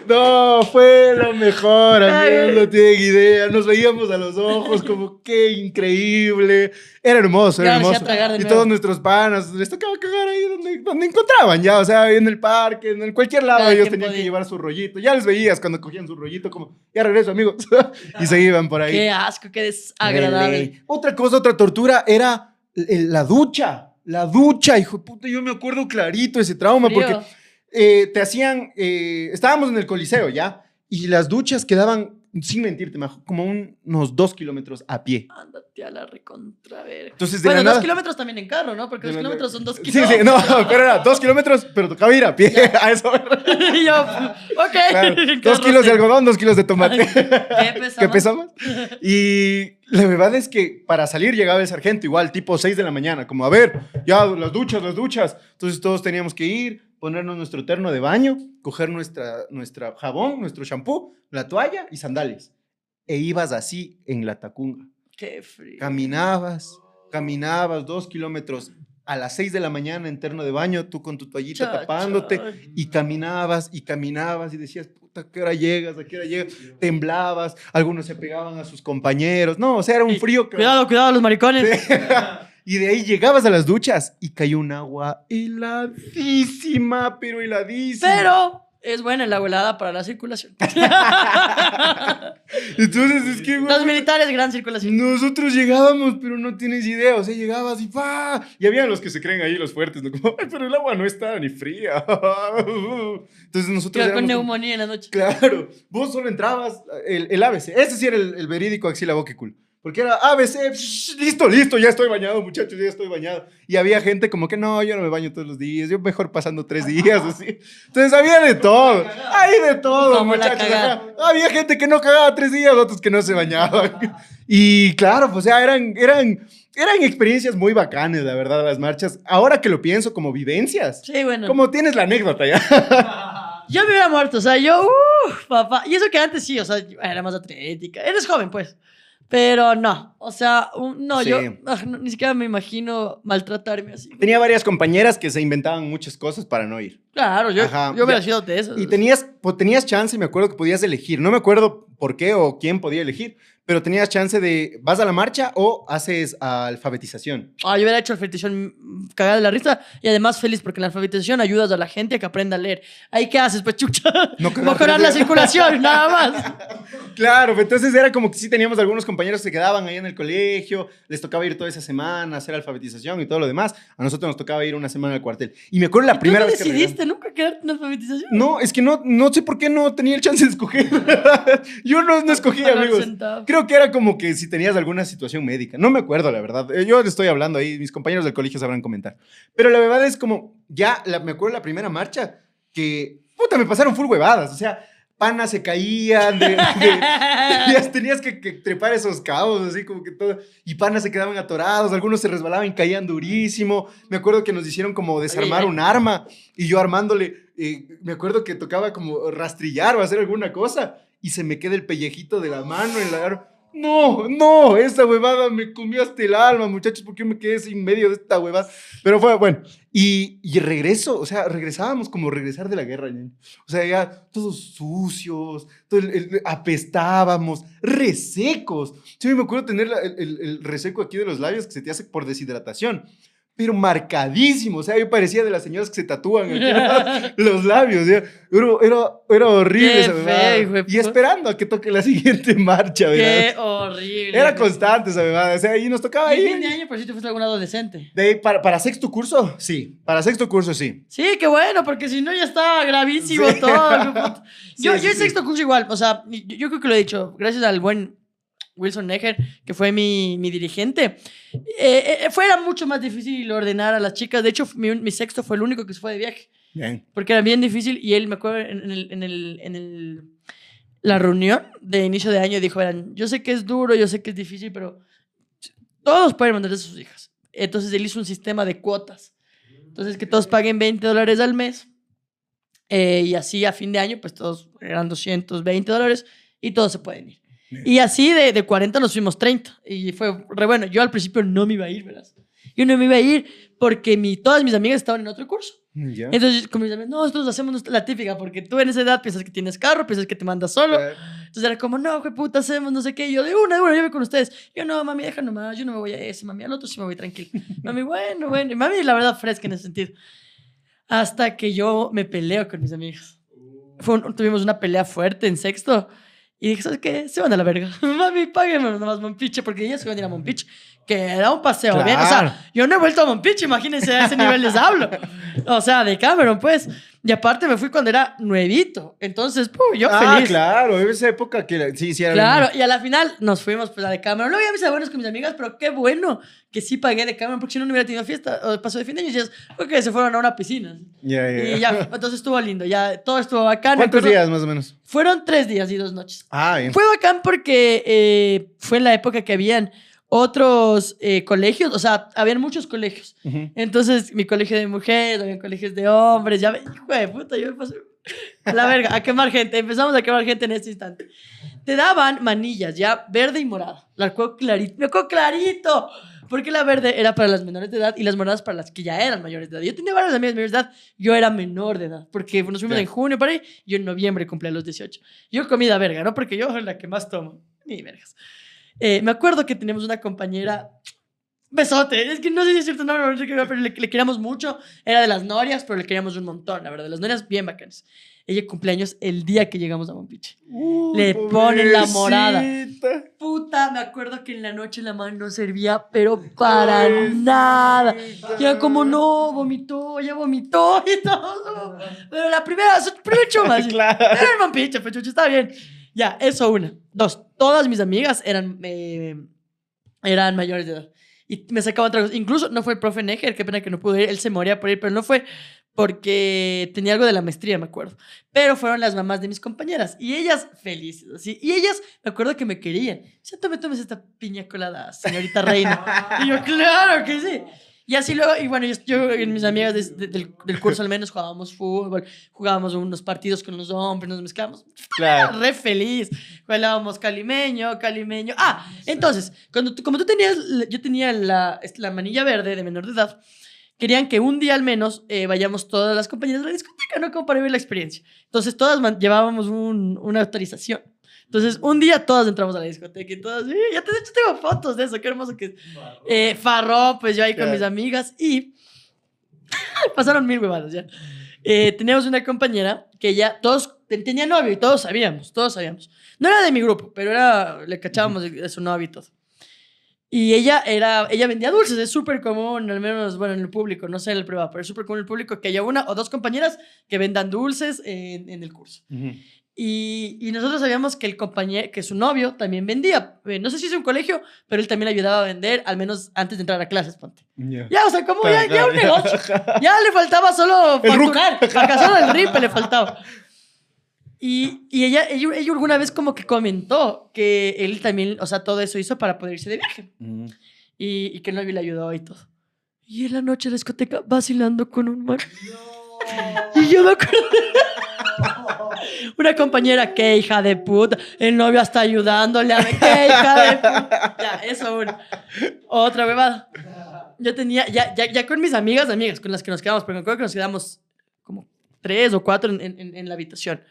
No, fue lo mejor, amigos, no tienen idea. Nos veíamos a los ojos como qué increíble. Era hermoso, era Ya, hermoso. Y todos nuestros panas les tocaba cagar ahí donde, donde encontraban, ya, o sea, en el parque, en cualquier lado Cada ellos tenían que llevar su rollito. Ya les veías cuando cogían su rollito como, ya regreso, amigos. y se iban por ahí. Qué asco, qué desagradable. Otra cosa, otra tortura era el- la ducha. La ducha, hijo de puta, yo me acuerdo clarito ese trauma Frío. porque eh, te hacían, eh, estábamos en el Coliseo ya, y las duchas quedaban, sin mentirte, majo, como un- unos dos kilómetros a pie. Ándate a la recontra ver. Entonces, de Bueno, la dos nada- kilómetros también en carro, ¿no? Porque De dos la- kilómetros son dos Sí, kilómetros. sí, no, pero era dos kilómetros, pero tocaba ir a pie, a eso. y yo, ok. Claro, en dos carro, kilos de sí. algodón, dos kilos de tomate. ¿Qué pesa que más? pesa más. Y la verdad es que para salir llegaba el sargento igual, tipo 6 de la mañana, como a ver, ya las duchas, las duchas. Entonces todos teníamos que ir, ponernos nuestro terno de baño, coger nuestra, nuestra jabón, nuestro shampoo, la toalla y sandalias. E ibas así en la tacunga. Qué frío. Caminabas, caminabas dos kilómetros a las 6 de la mañana en terno de baño, tú con tu toallita Cha, tapándote cha. y caminabas y caminabas y decías, puta, ¿a qué hora llegas? ¿A qué hora llegas? Temblabas, algunos se pegaban a sus compañeros. No, o sea, era un Y- frío. que- Cuidado, cuidado, los maricones. y de ahí llegabas a las duchas y cayó un agua heladísima, pero heladísima. Pero es buena la helada para la circulación. Entonces es que, güey, Los militares, gran circulación. Nosotros llegábamos, pero no tienes idea. O sea, llegabas y ¡pa! Y habían los que se creen ahí, los fuertes, ¿no? Como, "Ay, pero el agua no está ni fría. Entonces nosotros Quedó con neumonía en la noche. Claro, vos solo entrabas el, el ABC. Ese sí era el, el verídico axila culo. Porque era ABC, psh, listo, listo, ya estoy bañado, muchachos, ya estoy bañado. Y había gente como que no, yo no me baño todos los días, yo mejor pasando tres días, así. Entonces había de todo, hay de todo, Como muchachos. Había gente que no cagaba tres días, otros que no se bañaban. Y claro, pues, o sea, eran, eran, eran experiencias muy bacanas, la verdad, las marchas. Ahora que lo pienso como vivencias, Sí, bueno. como tienes la anécdota ya. Yo me hubiera muerto, o sea, yo, uff, papá. Y eso que antes sí, o sea, era más atlética. Eres joven, pues. Pero no, o sea, un- no, Sí. yo ah, no, ni siquiera me imagino maltratarme así. Tenía varias compañeras que se inventaban muchas cosas para no ir. Claro, yo, Ajá, yo hubiera ya. sido de esos. Y tenías, po- tenías chance, me acuerdo que podías elegir. No me acuerdo por qué o quién podía elegir, pero tenías chance de, ¿vas a la marcha o haces alfabetización? Ah, yo hubiera hecho alfabetización mm, cagada de la risa y además feliz porque en la alfabetización ayudas a la gente a que aprenda a leer. ¿Ahí qué haces? Pues chucha, No mejorar la circulación, nada más. Claro, entonces era como que sí teníamos algunos compañeros que se quedaban ahí en el colegio, les tocaba ir toda esa semana a hacer alfabetización y todo lo demás. A nosotros nos tocaba ir una semana al cuartel. Y me acuerdo la ¿Y primera ¿Tú vez que decidiste nunca quedarte en alfabetización? No, es que no, no sé por qué no tenía el chance de escoger. Yo no, no escogí, amigos. Creo que era como que si tenías alguna situación médica. No me acuerdo, la verdad. Eh, Yo estoy hablando ahí, mis compañeros del colegio sabrán comentar. Pero la verdad es como, ya la- me acuerdo la primera marcha que, puta, me pasaron full huevadas. O sea, panas se caían, de, de- tenías, tenías que, que trepar esos cabos, así como que todo. Y panas se quedaban atorados, algunos se resbalaban y caían durísimo. Me acuerdo que nos hicieron como desarmar un arma y yo armándole, eh, me acuerdo que tocaba como rastrillar o hacer alguna cosa y se me queda el pellejito de la mano en la. No, no, esa huevada me comió hasta el alma, muchachos, porque yo me quedé sin medio de esta huevada. Pero fue bueno. Y, y regreso, o sea, regresábamos como regresar de la guerra. ñaño. O sea, ya todos sucios, todo apestábamos, resecos. Sí, me acuerdo tener el- el reseco aquí de los labios que se te hace por deshidratación. Pero marcadísimo, o sea, yo parecía de las señoras que se tatúan aquí los labios. Era, era, era horrible esa feo, Y esperando a que toque la siguiente marcha, ¿verdad? Qué horrible. Era constante esa bebada. O sea, ahí nos tocaba ¿Y el fin de año por si te fuiste algún adolescente? De ahí, para, para sexto curso, sí. Para sexto curso, sí. Sí, qué bueno, porque si no ya estaba gravísimo Sí. todo. Yo, Sí, yo sí, en sexto curso igual, o sea, yo, yo creo que lo he dicho, gracias al buen Wilson Neger, que fue mi, mi dirigente, eh, eh, fue era mucho más difícil ordenar a las chicas. De hecho, mi, mi sexto fue el único que se fue de viaje, Bien. porque era bien difícil y él, me acuerdo, en, el, en, el, en el- la reunión de inicio de año dijo, verán, yo sé que es duro, yo sé que es difícil, pero todos pueden mandar a sus hijas. Entonces él hizo un sistema de cuotas. Entonces que todos paguen 20 dólares al mes. eh, y así a fin de año, pues todos eran 220 dólares y todos se pueden ir. Y así de, de 40 nos fuimos 30. Y fue re bueno. Yo al principio no me iba a ir, ¿verdad? Yo no me iba a ir porque mi, todas mis amigas estaban en otro curso. Entonces, con mis amigos, no, nosotros hacemos la típica, porque tú en esa edad piensas que tienes carro, piensas que te mandas solo. Entonces era como, no, qué puta hacemos, no sé qué. Y yo, de una, de una, yo voy con ustedes. Yo, no, mami, deja nomás, yo no me voy a ese, mami, al otro sí me voy tranquilo. mami, bueno, bueno. Y mami, la verdad, fresca en ese sentido. Hasta que yo me peleo con mis amigos. Fue un- tuvimos una pelea fuerte en sexto. Y dije, ¿sabes qué? Se van a la verga. Mami, páguenme nomás Monpiche, porque ellas se iban a ir a Monpiche, que era un paseo bien. O sea, yo no he vuelto a Monpiche, imagínense, a ese nivel les hablo. O sea, de Cameron, pues. Y aparte me fui cuando era nuevito. Entonces, puh, yo ah, feliz. claro, esa época que sí, sí era Claro, y a la final nos fuimos pues a Decameron. Luego ya me hice buenos con mis amigas, pero qué bueno que sí pagué Decameron, porque si no, no hubiera tenido fiesta o paso de fin de año. Y ellas, porque se fueron a una piscina. Ya, ya, Y ya, entonces estuvo lindo, ya todo estuvo bacán. ¿Cuántos días más o menos? Fueron tres días y dos noches. Ah, bien. Fue bacán porque eh, fue en la época que habían otros eh, colegios, o sea, habían muchos colegios. Ujú. Entonces, mi colegio de mujeres, había colegios de hombres, ya, hijo de puta, yo me pasé la verga, a quemar gente. Empezamos a quemar gente en este instante. Te daban manillas, ya, verde y morada. La acuerdo clarito, me acuerdo clarito. Porque la verde era para las menores de edad y las moradas para las que ya eran mayores de edad. Yo tenía varias amigas mayores de edad, yo era menor de edad, porque nos fuimos Ya. en junio para ahí, yo en noviembre cumplí los 18. Yo comida verga, ¿no? Porque yo soy la que más tomo. Ni vergas. Eh, me acuerdo que teníamos una compañera Besote, es que no sé si es cierto nombre, pero le, le queríamos mucho. Era de las norias, pero le queríamos un montón, la verdad. Las norias bien bacanas. Ella cumpleaños el día que llegamos a Mompiche. Le ponen la morada. pobrecita. Puta, me acuerdo que en la noche la mano no servía, pero para nada. Y era como, no, vomitó, ya vomitó y todo. Pero la primera, su primer chuma. Claro. Era el Mompiche, pues chucho, está bien. Ya, eso una. Dos, todas mis amigas eran, eh, eran mayores de edad. Y me sacaban tragos. Incluso no fue el profe Neger, qué pena que no pudo ir. Él se moría por ir, pero no fue porque tenía algo de la maestría, me acuerdo. Pero fueron las mamás de mis compañeras. Y ellas felices, así. Y ellas, me acuerdo que me querían. Sea, tome, tomes esta piña colada, señorita reina. y yo, claro que sí. Y así luego, y bueno, yo, yo y mis amigas de- de- del, del curso al menos jugábamos fútbol, jugábamos unos partidos con los hombres, nos mezclamos. Claro. Re feliz. Jugábamos calimeño, calimeño. Ah, entonces, cuando tú, como tú tenías, yo tenía la, la manilla verde de menor de edad, querían que un día al menos eh, vayamos todas las compañeras de la discoteca, ¿no? Como para vivir la experiencia. Entonces, todas llevábamos un- una autorización. Entonces, un día todas entramos a la discoteca y todas, sí, ya te, de hecho tengo fotos de eso, qué hermoso que es. Eh, Farro, pues yo ahí con mis amigas y pasaron mil huevadas ya. Eh, teníamos una compañera que ya todos te- tenía novio y todos sabíamos, todos sabíamos. No era de mi grupo, pero era, le cachábamos de, su novio y todo. Y ella era, ella vendía dulces, es súper común, al menos, bueno, en el público, no sé en el privado, pero es súper común en el público que haya una o dos compañeras que vendan dulces en, en el curso. Y, y nosotros sabíamos que el compañero, que su novio también vendía. Eh, no sé si es un colegio, pero él también le ayudaba a vender, al menos antes de entrar a clases, ponte. Ya. Ya, o sea, como ya, ya un negocio. Ya le faltaba solo facturar. Solo el RIP le faltaba. Y, y ella, ella, ella alguna vez como que comentó que él también, o sea, todo eso hizo para poder irse de viaje. Y, y que el novio le ayudó y todo. Y en la noche en la discoteca vacilando con un man. Y yo me acuerdo. Una compañera, qué hija de puta. El novio hasta ayudándole a mí, qué hija de puta. Ya, eso una. Otra bebada. Yo tenía, ya, ya, ya con mis amigas, amigas, con las que nos quedamos, porque me acuerdo que nos quedamos como tres o cuatro en, en, la habitación.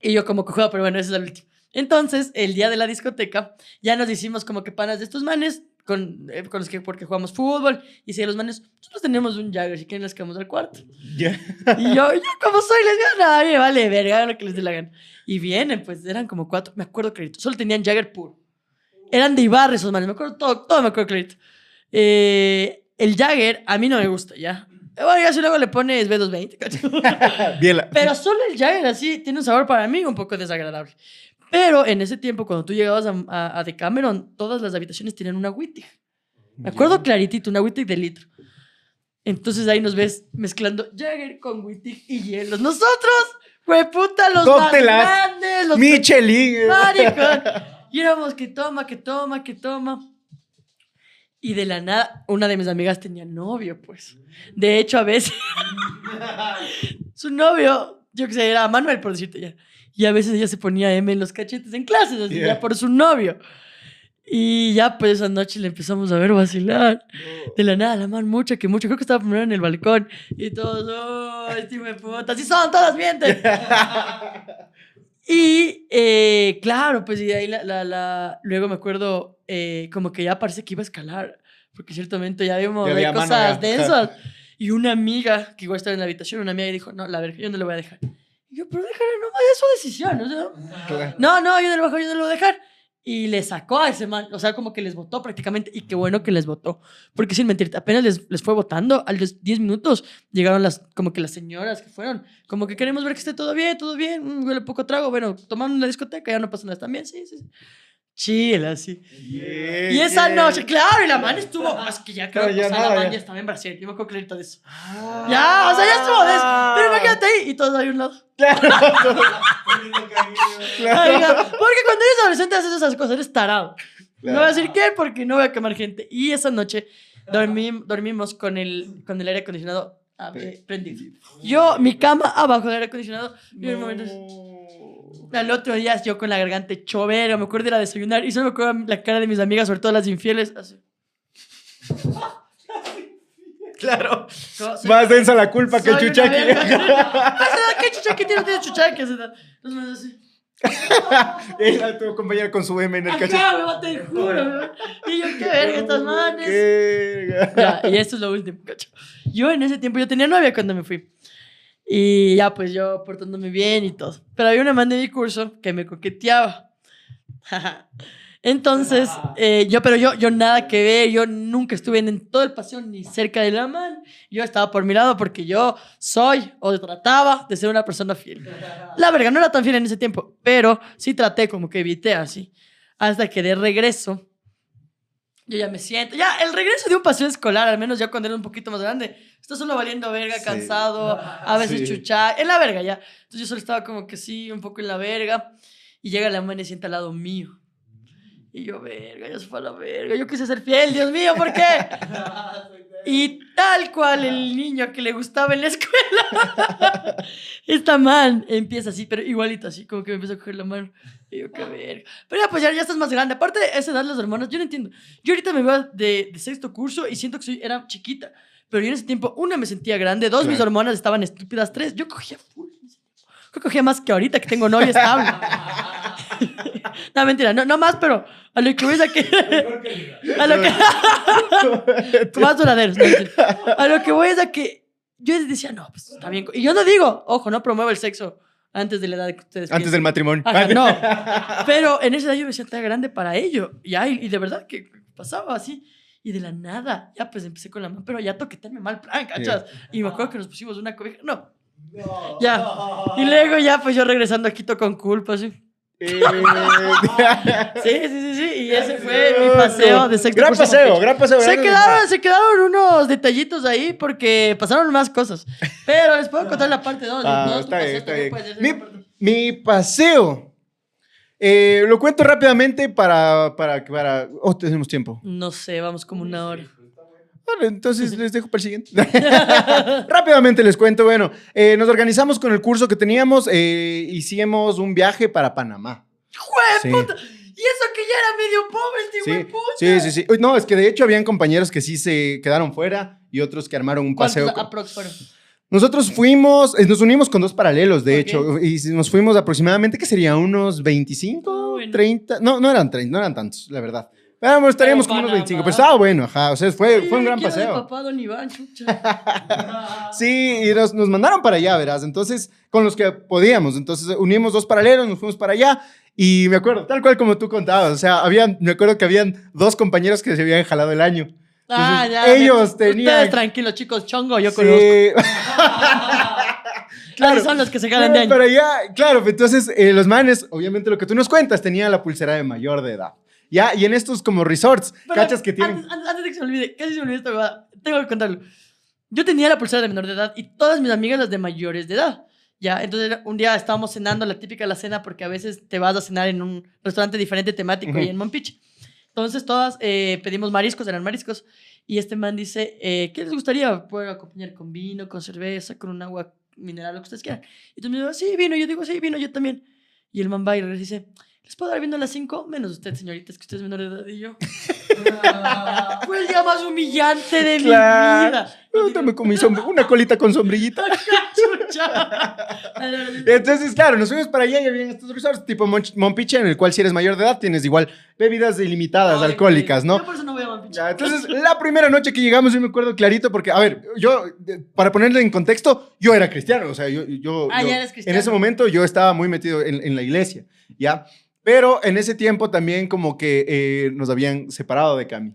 Y yo como cojudo, pero bueno, ese es el último. Entonces, el día de la discoteca, ya nos hicimos como que panas de estos manes, con, eh, con los que, porque jugamos fútbol, y si los manes, nosotros tenemos un Jagger, si quieren les quedamos al cuarto. Ya. Y yo, yo como soy lesbiana, me vale verga, lo que les dé la gana. Y vienen, pues eran como cuatro, me acuerdo clarito, solo tenían Jagger puro. Eran de Ibarra esos manes, me acuerdo todo, todo me acuerdo clarito. Eh, el Jagger a mí no me gusta, ya. Bueno, ya si luego le pones B220, ¿cachai? Biela. Pero solo el Jagger así tiene un sabor para mí un poco desagradable. Pero en ese tiempo, cuando tú llegabas a, a, a Decameron, todas las habitaciones tenían una Wittig. Me acuerdo claritito, una Wittig de litro. Entonces ahí nos ves mezclando Jagger con Wittig y hielos. Nosotros, güey, puta, los más Cóctelas. grandes, los Michelin. Maricón. Y éramos que toma, que toma, que toma. Y de la nada, una de mis amigas tenía novio, pues. De hecho, a veces. su novio, yo que sé, era Manuel, por decirte ya. Y a veces ella se ponía M en los cachetes en clases, así, Yeah. ya por su novio. Y ya, pues esa noche le empezamos a ver vacilar. De la nada, la man, mucha que mucho. Creo que estaba primero en el balcón. Y todos, oh, este hijo de puta. Así son, todas mienten. Y eh, claro, pues y de ahí la, la, la- luego me acuerdo eh, como que ya parece que iba a escalar, porque en cierto momento ya vimos cosas densas. Y una amiga que igual estaba en la habitación, una amiga y dijo, no, la verga, yo no le voy a dejar. Y yo, pero déjala nomás, es su decisión, o sea, Claro. no, no, yo no lo voy a dejar, yo no lo voy a dejar. Y le sacó a ese man, o sea, como que les votó prácticamente, y qué bueno que les votó, porque sin mentirte, apenas les, les fue votando, a los 10 minutos llegaron las, como que las señoras que fueron, como que queremos ver que esté todo bien, todo bien, mm, huele poco trago, bueno, tomando en la discoteca, ya no pasa nada, ¿están bien? Sí, sí, sí. Chill, así. Yeah, Y esa yeah. noche, claro, y la man estuvo, es que ya creo Claro, que ya o sea, la man ya. ya estaba en Brasil, yo me acuerdo clarito de eso. Ah. Ya, o sea, ya estuvo de eso, pero imagínate ahí, y todos ahí a un lado. Claro. Oiga, porque cuando eres adolescente haces esas cosas, eres tarado. No voy a decir qué porque no voy a quemar gente. Y esa noche dormí, dormimos con el, con el aire acondicionado a ver, prendido. Yo, mi cama abajo del aire acondicionado. Y en un momento, al otro día yo con la garganta hecho verga, me acuerdo de ir a desayunar y solo me acuerdo la cara de mis amigas, sobre todo las infieles. Así. Claro. Soy- Más densa la culpa que el soy una chuchaqui. verga. ¿Qué chuchaqui tiene? Tiene chuchaqui. así, Los manes así. Era tu compañera con su M en el cachete. Ajá, me te juro. me- Y yo, qué verga, estas manes. Qué verga. Ya, y esto es lo último, cacho. Yo en ese tiempo, yo tenía novia cuando me fui. Y ya, pues yo portándome bien y todo. Pero había una man de mi curso que me coqueteaba. Entonces, eh, yo, pero yo, yo nada que ver, yo nunca estuve en, en todo el paseo ni cerca de la man. Yo estaba por mi lado porque yo soy o trataba de ser una persona fiel. La verga, no era tan fiel en ese tiempo, pero sí traté como que evité así. Hasta que de regreso, yo ya me siento. Ya, el regreso de un paseo escolar, al menos ya cuando era un poquito más grande, está solo valiendo verga, Sí. cansado, a veces Sí. chuchá, en la verga ya. Entonces yo solo estaba como que sí, un poco en la verga. Y llega la man y se sienta al lado mío. Y yo, verga, ya se fue a la verga. Yo quise ser fiel, Dios mío, ¿por qué? Y tal cual el niño que le gustaba en la escuela. Esta man empieza así, pero igualito así, como que me empieza a coger la mano. Y yo, qué verga. Pero ya, pues ya, ya estás más grande. Aparte de esa edad, las hermanas, yo no entiendo. Yo ahorita me veo de, de sexto curso y siento que soy, era chiquita. Pero yo en ese tiempo, una, me sentía grande. Dos, mis Claro. hormonas estaban estúpidas. Tres, yo cogía full. Yo cogía más que ahorita que tengo novia estable. no, mentira, no, no más, pero a lo que voy es a que. a lo que. más duraderos. no, a lo que voy es a que. Yo decía, no, pues está bien. Y yo no digo, ojo, no promuevo el sexo antes de la edad que ustedes Antes del matrimonio. Ajá, no. Pero en esa edad yo me sentía grande para ello. Y, ay, y de verdad que pasaba así. Y de la nada, ya pues empecé con la mano, pero ya toquetearme mal plan, ¿cachas? Y me acuerdo que nos pusimos una cobija. No. Ya. Y luego ya, pues yo regresando a Quito con culpa, así. Eh, Sí, sí, sí, sí. Y ese fue mi paseo de sexto Gran curso paseo, gran paseo. Se gran- quedaron, se quedaron unos detallitos ahí porque pasaron más cosas. Pero les puedo contar la parte 2. Ah, está bien, está bien. Mi, mi paseo. eh, lo cuento rápidamente para, para, para... Oh, tenemos tiempo. No sé, vamos como una hora. Vale, entonces les dejo para el siguiente. Rápidamente les cuento. Bueno, eh, nos organizamos con el curso que teníamos. eh, hicimos un viaje para Panamá. ¡Jue Sí. puta! Y eso que ya era medio pobre, este Sí, de puta. sí, sí, sí. Uy, No, es que de hecho habían compañeros que sí se quedaron fuera y otros que armaron un ¿Cuántos paseo. con- aprox fueron? Nosotros fuimos, eh, nos unimos con dos paralelos, de Ok. hecho, y nos fuimos aproximadamente, ¿qué sería? ¿Unos 25? Ah, bueno. 30? No, no eran 30, no eran tantos, la verdad. Pero estaríamos como unos Panamá. 25, pero estaba bueno, ajá, o sea, fue, fue un gran paseo. papá, don Iván, chucha. Sí, y nos, nos mandaron para allá, verás. Entonces, con los que podíamos. Entonces, unimos dos paralelos, nos fuimos para allá. Y me acuerdo, tal cual como tú contabas. O sea, habían, me acuerdo que habían dos compañeros que se habían jalado el año. Ah, Entonces, ya. ellos Ustedes tenían. tranquilos, chicos, chongo, yo Sí. conozco. Claro. Claro, son los que se ganan de Pero año. para allá, claro, entonces eh, los manes, obviamente lo que tú nos cuentas, tenían la pulsera de mayor de edad. Ya, y en estos como resorts, Pero cachas que tienen. Antes, antes- antes de que se me olvide, casi se me olvide esta huevada, Tengo que contarlo. Yo tenía la pulsera de menor de edad y todas mis amigas las de mayores de edad. Ya, entonces un día estábamos cenando, la típica la cena, porque a veces te vas a cenar en un restaurante diferente temático y en Monpiche. Entonces todas eh, pedimos mariscos, eran mariscos. Y este man dice, eh, ¿qué les gustaría? Poder acompañar con vino, con cerveza, con un agua mineral, lo que ustedes quieran. Y tú me dices, sí, vino. Yo digo, sí, vino, yo también. Y el man va y y dice, ¿les puedo dar vino a las 5? Menos usted, señorita, es que usted es menor de edad. Y yo, fue el día más humillante de Claro. mi vida. Puta, me comí sombr- una colita con sombrillita. Entonces, claro, nos fuimos para allá y habían estos resorts tipo Mon- Monpiche, en el cual si eres mayor de edad tienes igual bebidas ilimitadas, Ay, alcohólicas. ¿no? Yo por eso no voy a Mampiche. Ya, entonces, la primera noche que llegamos, yo me acuerdo clarito, porque, a ver, yo, para ponerle en contexto, yo era cristiano, o sea, yo, yo, Ah, yo- ya eres en cristiano. ese momento yo estaba muy metido en, en la iglesia, ¿ya? Pero en ese tiempo también como que eh, nos habían separado de Cami.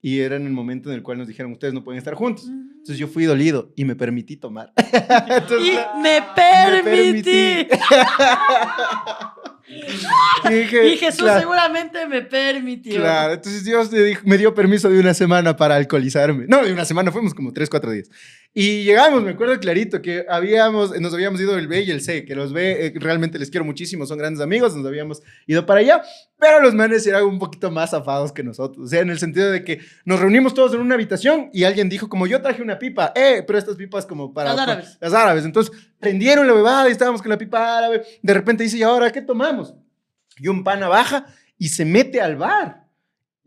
Y era en el momento en el cual nos dijeron, ustedes no pueden estar juntos. Entonces yo fui dolido y me permití tomar. Entonces, Y me me permití. y dije, Y Jesús claro, seguramente me permitió. Claro, entonces Dios me, dijo- me dio permiso de una semana para alcoholizarme. No, de una semana, fuimos como tres, cuatro días. Y llegamos, me acuerdo clarito que habíamos, nos habíamos ido el B y el C, que los B eh, realmente les quiero muchísimo, son grandes amigos, nos habíamos ido para allá, pero los manes eran un poquito más afados que nosotros, o sea, en el sentido de que nos reunimos todos en una habitación y alguien dijo como yo traje una pipa, eh, pero estas pipas como para... Las árabes. Las árabes, entonces prendieron la bebada y estábamos con la pipa árabe, de repente dice, ¿y ahora qué tomamos? Y un pana baja y se mete al bar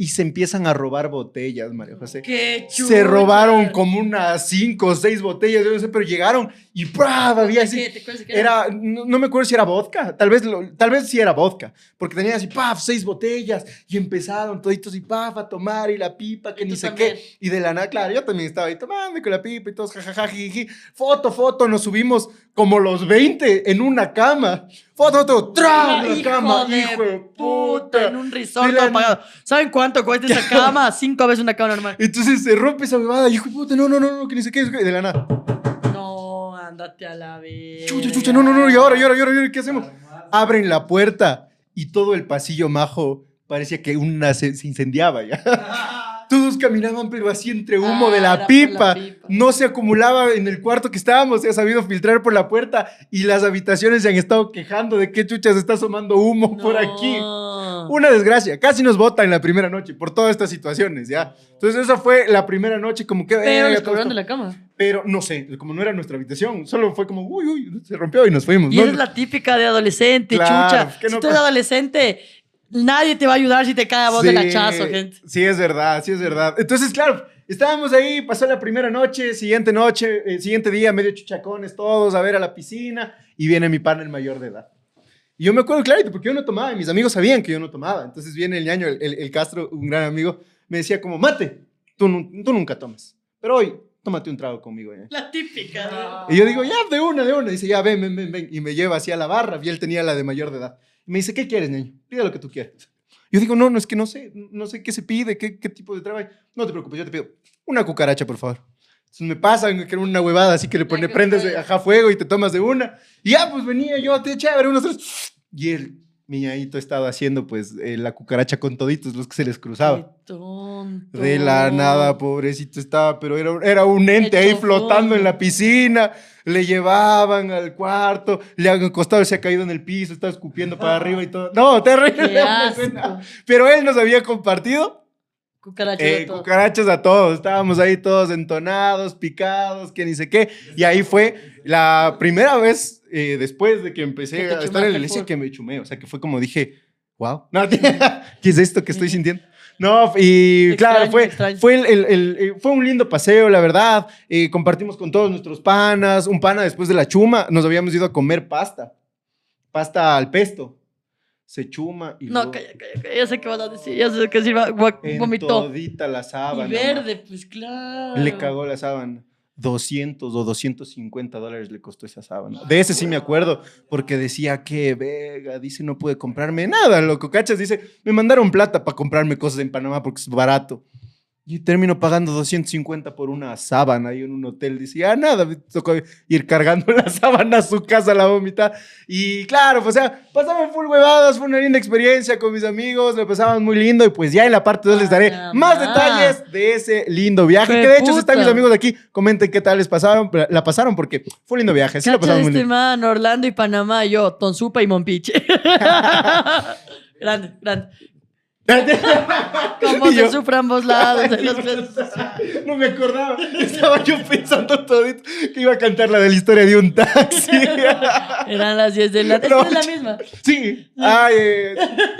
y se empiezan a robar botellas, María José. Qué Se chucha. robaron como unas cinco o seis botellas, yo no sé, pero llegaron y ¡brah! había así. ¿Te acuerdas de qué Era, no, no me acuerdo si era vodka, tal vez, lo- tal vez sí era vodka, porque tenían así, paf, seis botellas, y empezaron toditos y paf a tomar, y la pipa, que ni sé también. qué, y de la nada, claro, yo también estaba ahí tomando con la pipa y todos, jajaja, jiji, foto, foto, nos subimos como los 20 en una cama, foto, foto, ¡tra! la Hijo cama, de hijo de puta, en un resort Y la- todo pagado. ¿Saben cuánto cuesta esa cama? Cinco veces una cama normal. Entonces se rompe esa bebada, y hijo de puta, no, no, no, no, que ni sé qué, de la nada, No, ándate a la vez. chucha, chucha, no, no, no, y ahora, y ahora, y ahora, y ahora, ¿qué hacemos? abren la puerta y todo el pasillo majo parecía que una se, se incendiaba ya. Caminaban, pero así entre humo Ah, de la por pipa. la pipa. No se acumulaba en el cuarto que estábamos, se ha sabido filtrar por la puerta y las habitaciones se han estado quejando de qué chuchas está asomando humo por aquí. Una desgracia. Casi nos votan en la primera noche por todas estas situaciones, ¿ya? Entonces, esa fue la primera noche, como que. Pero de la cama. Pero no sé, como no era nuestra habitación, solo fue como, uy, uy, se rompió y nos fuimos. Y No, es la típica de adolescente, Claro, chucha. si no- tú eres adolescente, nadie te va a ayudar si te cae a vos del Sí, hachazo, gente. Sí, es verdad, sí es verdad. Entonces, claro, estábamos ahí, pasó la primera noche, siguiente noche, eh, siguiente día, medio chuchacones todos, a ver a la piscina, y viene mi el mayor de edad. Y yo me acuerdo clarito, porque yo no tomaba, y mis amigos sabían que yo no tomaba. Entonces viene el ñaño, el, el- el Castro, un gran amigo, me decía como, mate, tú, tú nunca tomas, pero hoy tómate un trago conmigo. ñaño". La típica. Y yo digo, ya, de una, de una. Dice, ya, ven, ven, ven, ven. Y me lleva hacia la barra. Y él tenía la de mayor de edad. Me dice, ¿qué quieres, niño? Pide lo que tú quieras. Yo digo, no, no, es que no sé. No sé qué se pide, qué, qué tipo de trabajo. No te preocupes, yo te pido una cucaracha, por favor. Entonces me pasan que era una huevada, así que le pone, prendes de ajá fuego y te tomas de una. Y ya, pues venía yo, te chévere, unos tres. Y el miñadito estaba haciendo, pues, eh, la cucaracha con toditos, los que se les cruzaba. Qué tonto. De la nada, pobrecito estaba, pero era, era un ente ahí flotando en la piscina. Le llevaban al cuarto, le han acostado, se ha caído en el piso, estaba escupiendo para arriba y todo. No, terrible. Pero él nos había compartido Cucaracha eh, de todo. cucarachas a todos. Estábamos ahí todos entonados, picados, que ni sé qué. Y ahí fue la primera vez eh, después de que empecé a estar en la iglesia full. que me chumé. O sea, que fue como dije, wow, no, ¿qué es esto que estoy sintiendo? No, y Extraño, claro, fue, extraño. fue, el, el- el- eh, fue un lindo paseo, la verdad. Eh, compartimos con todos nuestros panas. Un pana después de la chuma, nos habíamos ido a comer pasta. Pasta al pesto. Se chuma y No, calla, calla, calla. Ya sé qué vas a decir. Ya sé que decir. en Vomitó. todita la sábana. Y verde, pues claro. Le cagó la sábana. 200 o 250 dólares le costó esa sábana. De ese sí me acuerdo, porque decía que, vega, dice, no pude comprarme nada, loco, cachas, dice, me mandaron plata para comprarme cosas en Panamá porque es barato. Y termino pagando 250 por una sábana ahí en un hotel. Dice, ya nada, me tocó ir cargando la sábana a su casa la vomita. Y claro, pues, o sea, pasaban full huevadas, fue una linda experiencia con mis amigos, me pasaban muy lindo. Y pues ya en la parte 2 les daré Ah, más detalles de ese lindo viaje. Que de hecho, si están mis amigos de aquí, comenten qué tal les pasaron, la pasaron, porque fue un lindo viaje. Sí, lo Cacha pasamos muy este lindo. man, Orlando y Panamá, yo, Tonsupa y Mompiche. grande, grande. Como se a ambos lados. de los No me acordaba. Estaba yo pensando todito que iba a cantar la de la historia de un taxi. Eran las 10 de la Es No, es la misma. Sí. Ay, eh,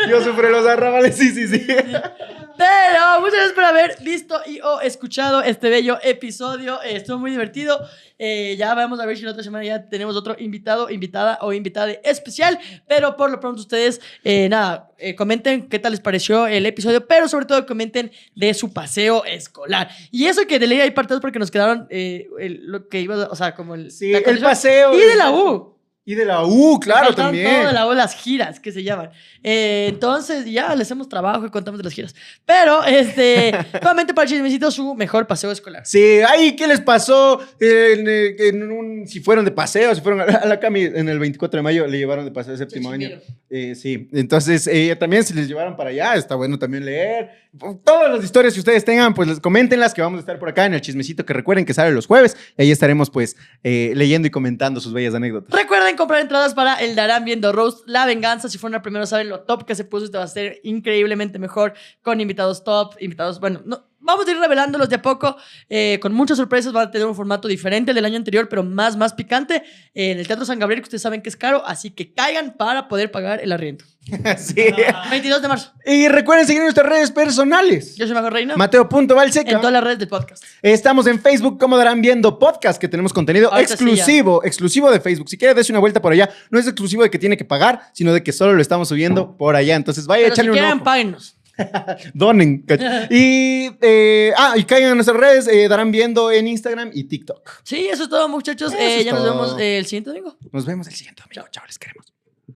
yo sufrí los arrabales. Sí, sí, sí. Pero muchas gracias por haber visto y o escuchado este bello episodio. Estuvo muy divertido. Eh, ya vamos a ver si la otra semana ya tenemos otro invitado, invitada o invitada especial. Pero por lo pronto ustedes, eh, nada, eh, comenten qué tal les pareció el episodio, pero sobre todo comenten de su paseo escolar. Y eso que de ley hay partes porque nos quedaron el- lo que iba, o sea, como el... Sí, la el paseo. Y de la U. Y de la U, claro, también. Todo de la U, las giras que se llaman. Eh, entonces, ya le hacemos trabajo y contamos de las giras. Pero, este, nuevamente para el chismecito, su mejor paseo escolar. Sí, ay, ¿qué les pasó? En, eh, en un- si fueron de paseo, si fueron a la, a la Cami en el 24 de mayo, le llevaron de paseo de séptimo año. Eh, sí, entonces eh, también si les llevaron para allá, está bueno también leer. Todas las historias que ustedes tengan, pues les- coméntenlas que vamos a estar por acá en el chismecito que recuerden que sale los jueves y ahí estaremos pues eh, leyendo y comentando sus bellas anécdotas. Recuerden comprar entradas para el Darán Viendo Roast, La Venganza. Si fueron primero, saben lo top que se puso. Este va a ser increíblemente mejor con invitados top, invitados, bueno, no, vamos a ir revelándolos de a poco eh, con muchas sorpresas. Van a tener un formato diferente del año anterior, pero más, más picante eh, en el Teatro San Gabriel, que ustedes saben que es caro, así que caigan para poder pagar el arriendo. Sí. 22 de marzo. Y recuerden seguir nuestras redes personales. Yo soy Majo Reina. Mateo.valseca. En todas las redes del podcast. Estamos en Facebook, como darán viendo podcast, que tenemos contenido Ahorita sí, exclusivo, exclusivo de Facebook. Si quiere, dése una vuelta por allá. No es exclusivo de que tiene que pagar, sino de que solo lo estamos subiendo por allá. Entonces vaya a Pero si echarle un quieren, ojo. páguenos. Donen. y, eh, ah, y caigan en nuestras redes, eh, darán viendo en Instagram y TikTok. Sí, eso es todo, muchachos. Eh, es ya nos todo. vemos eh, el siguiente domingo. Nos vemos el siguiente domingo. Chao, les queremos.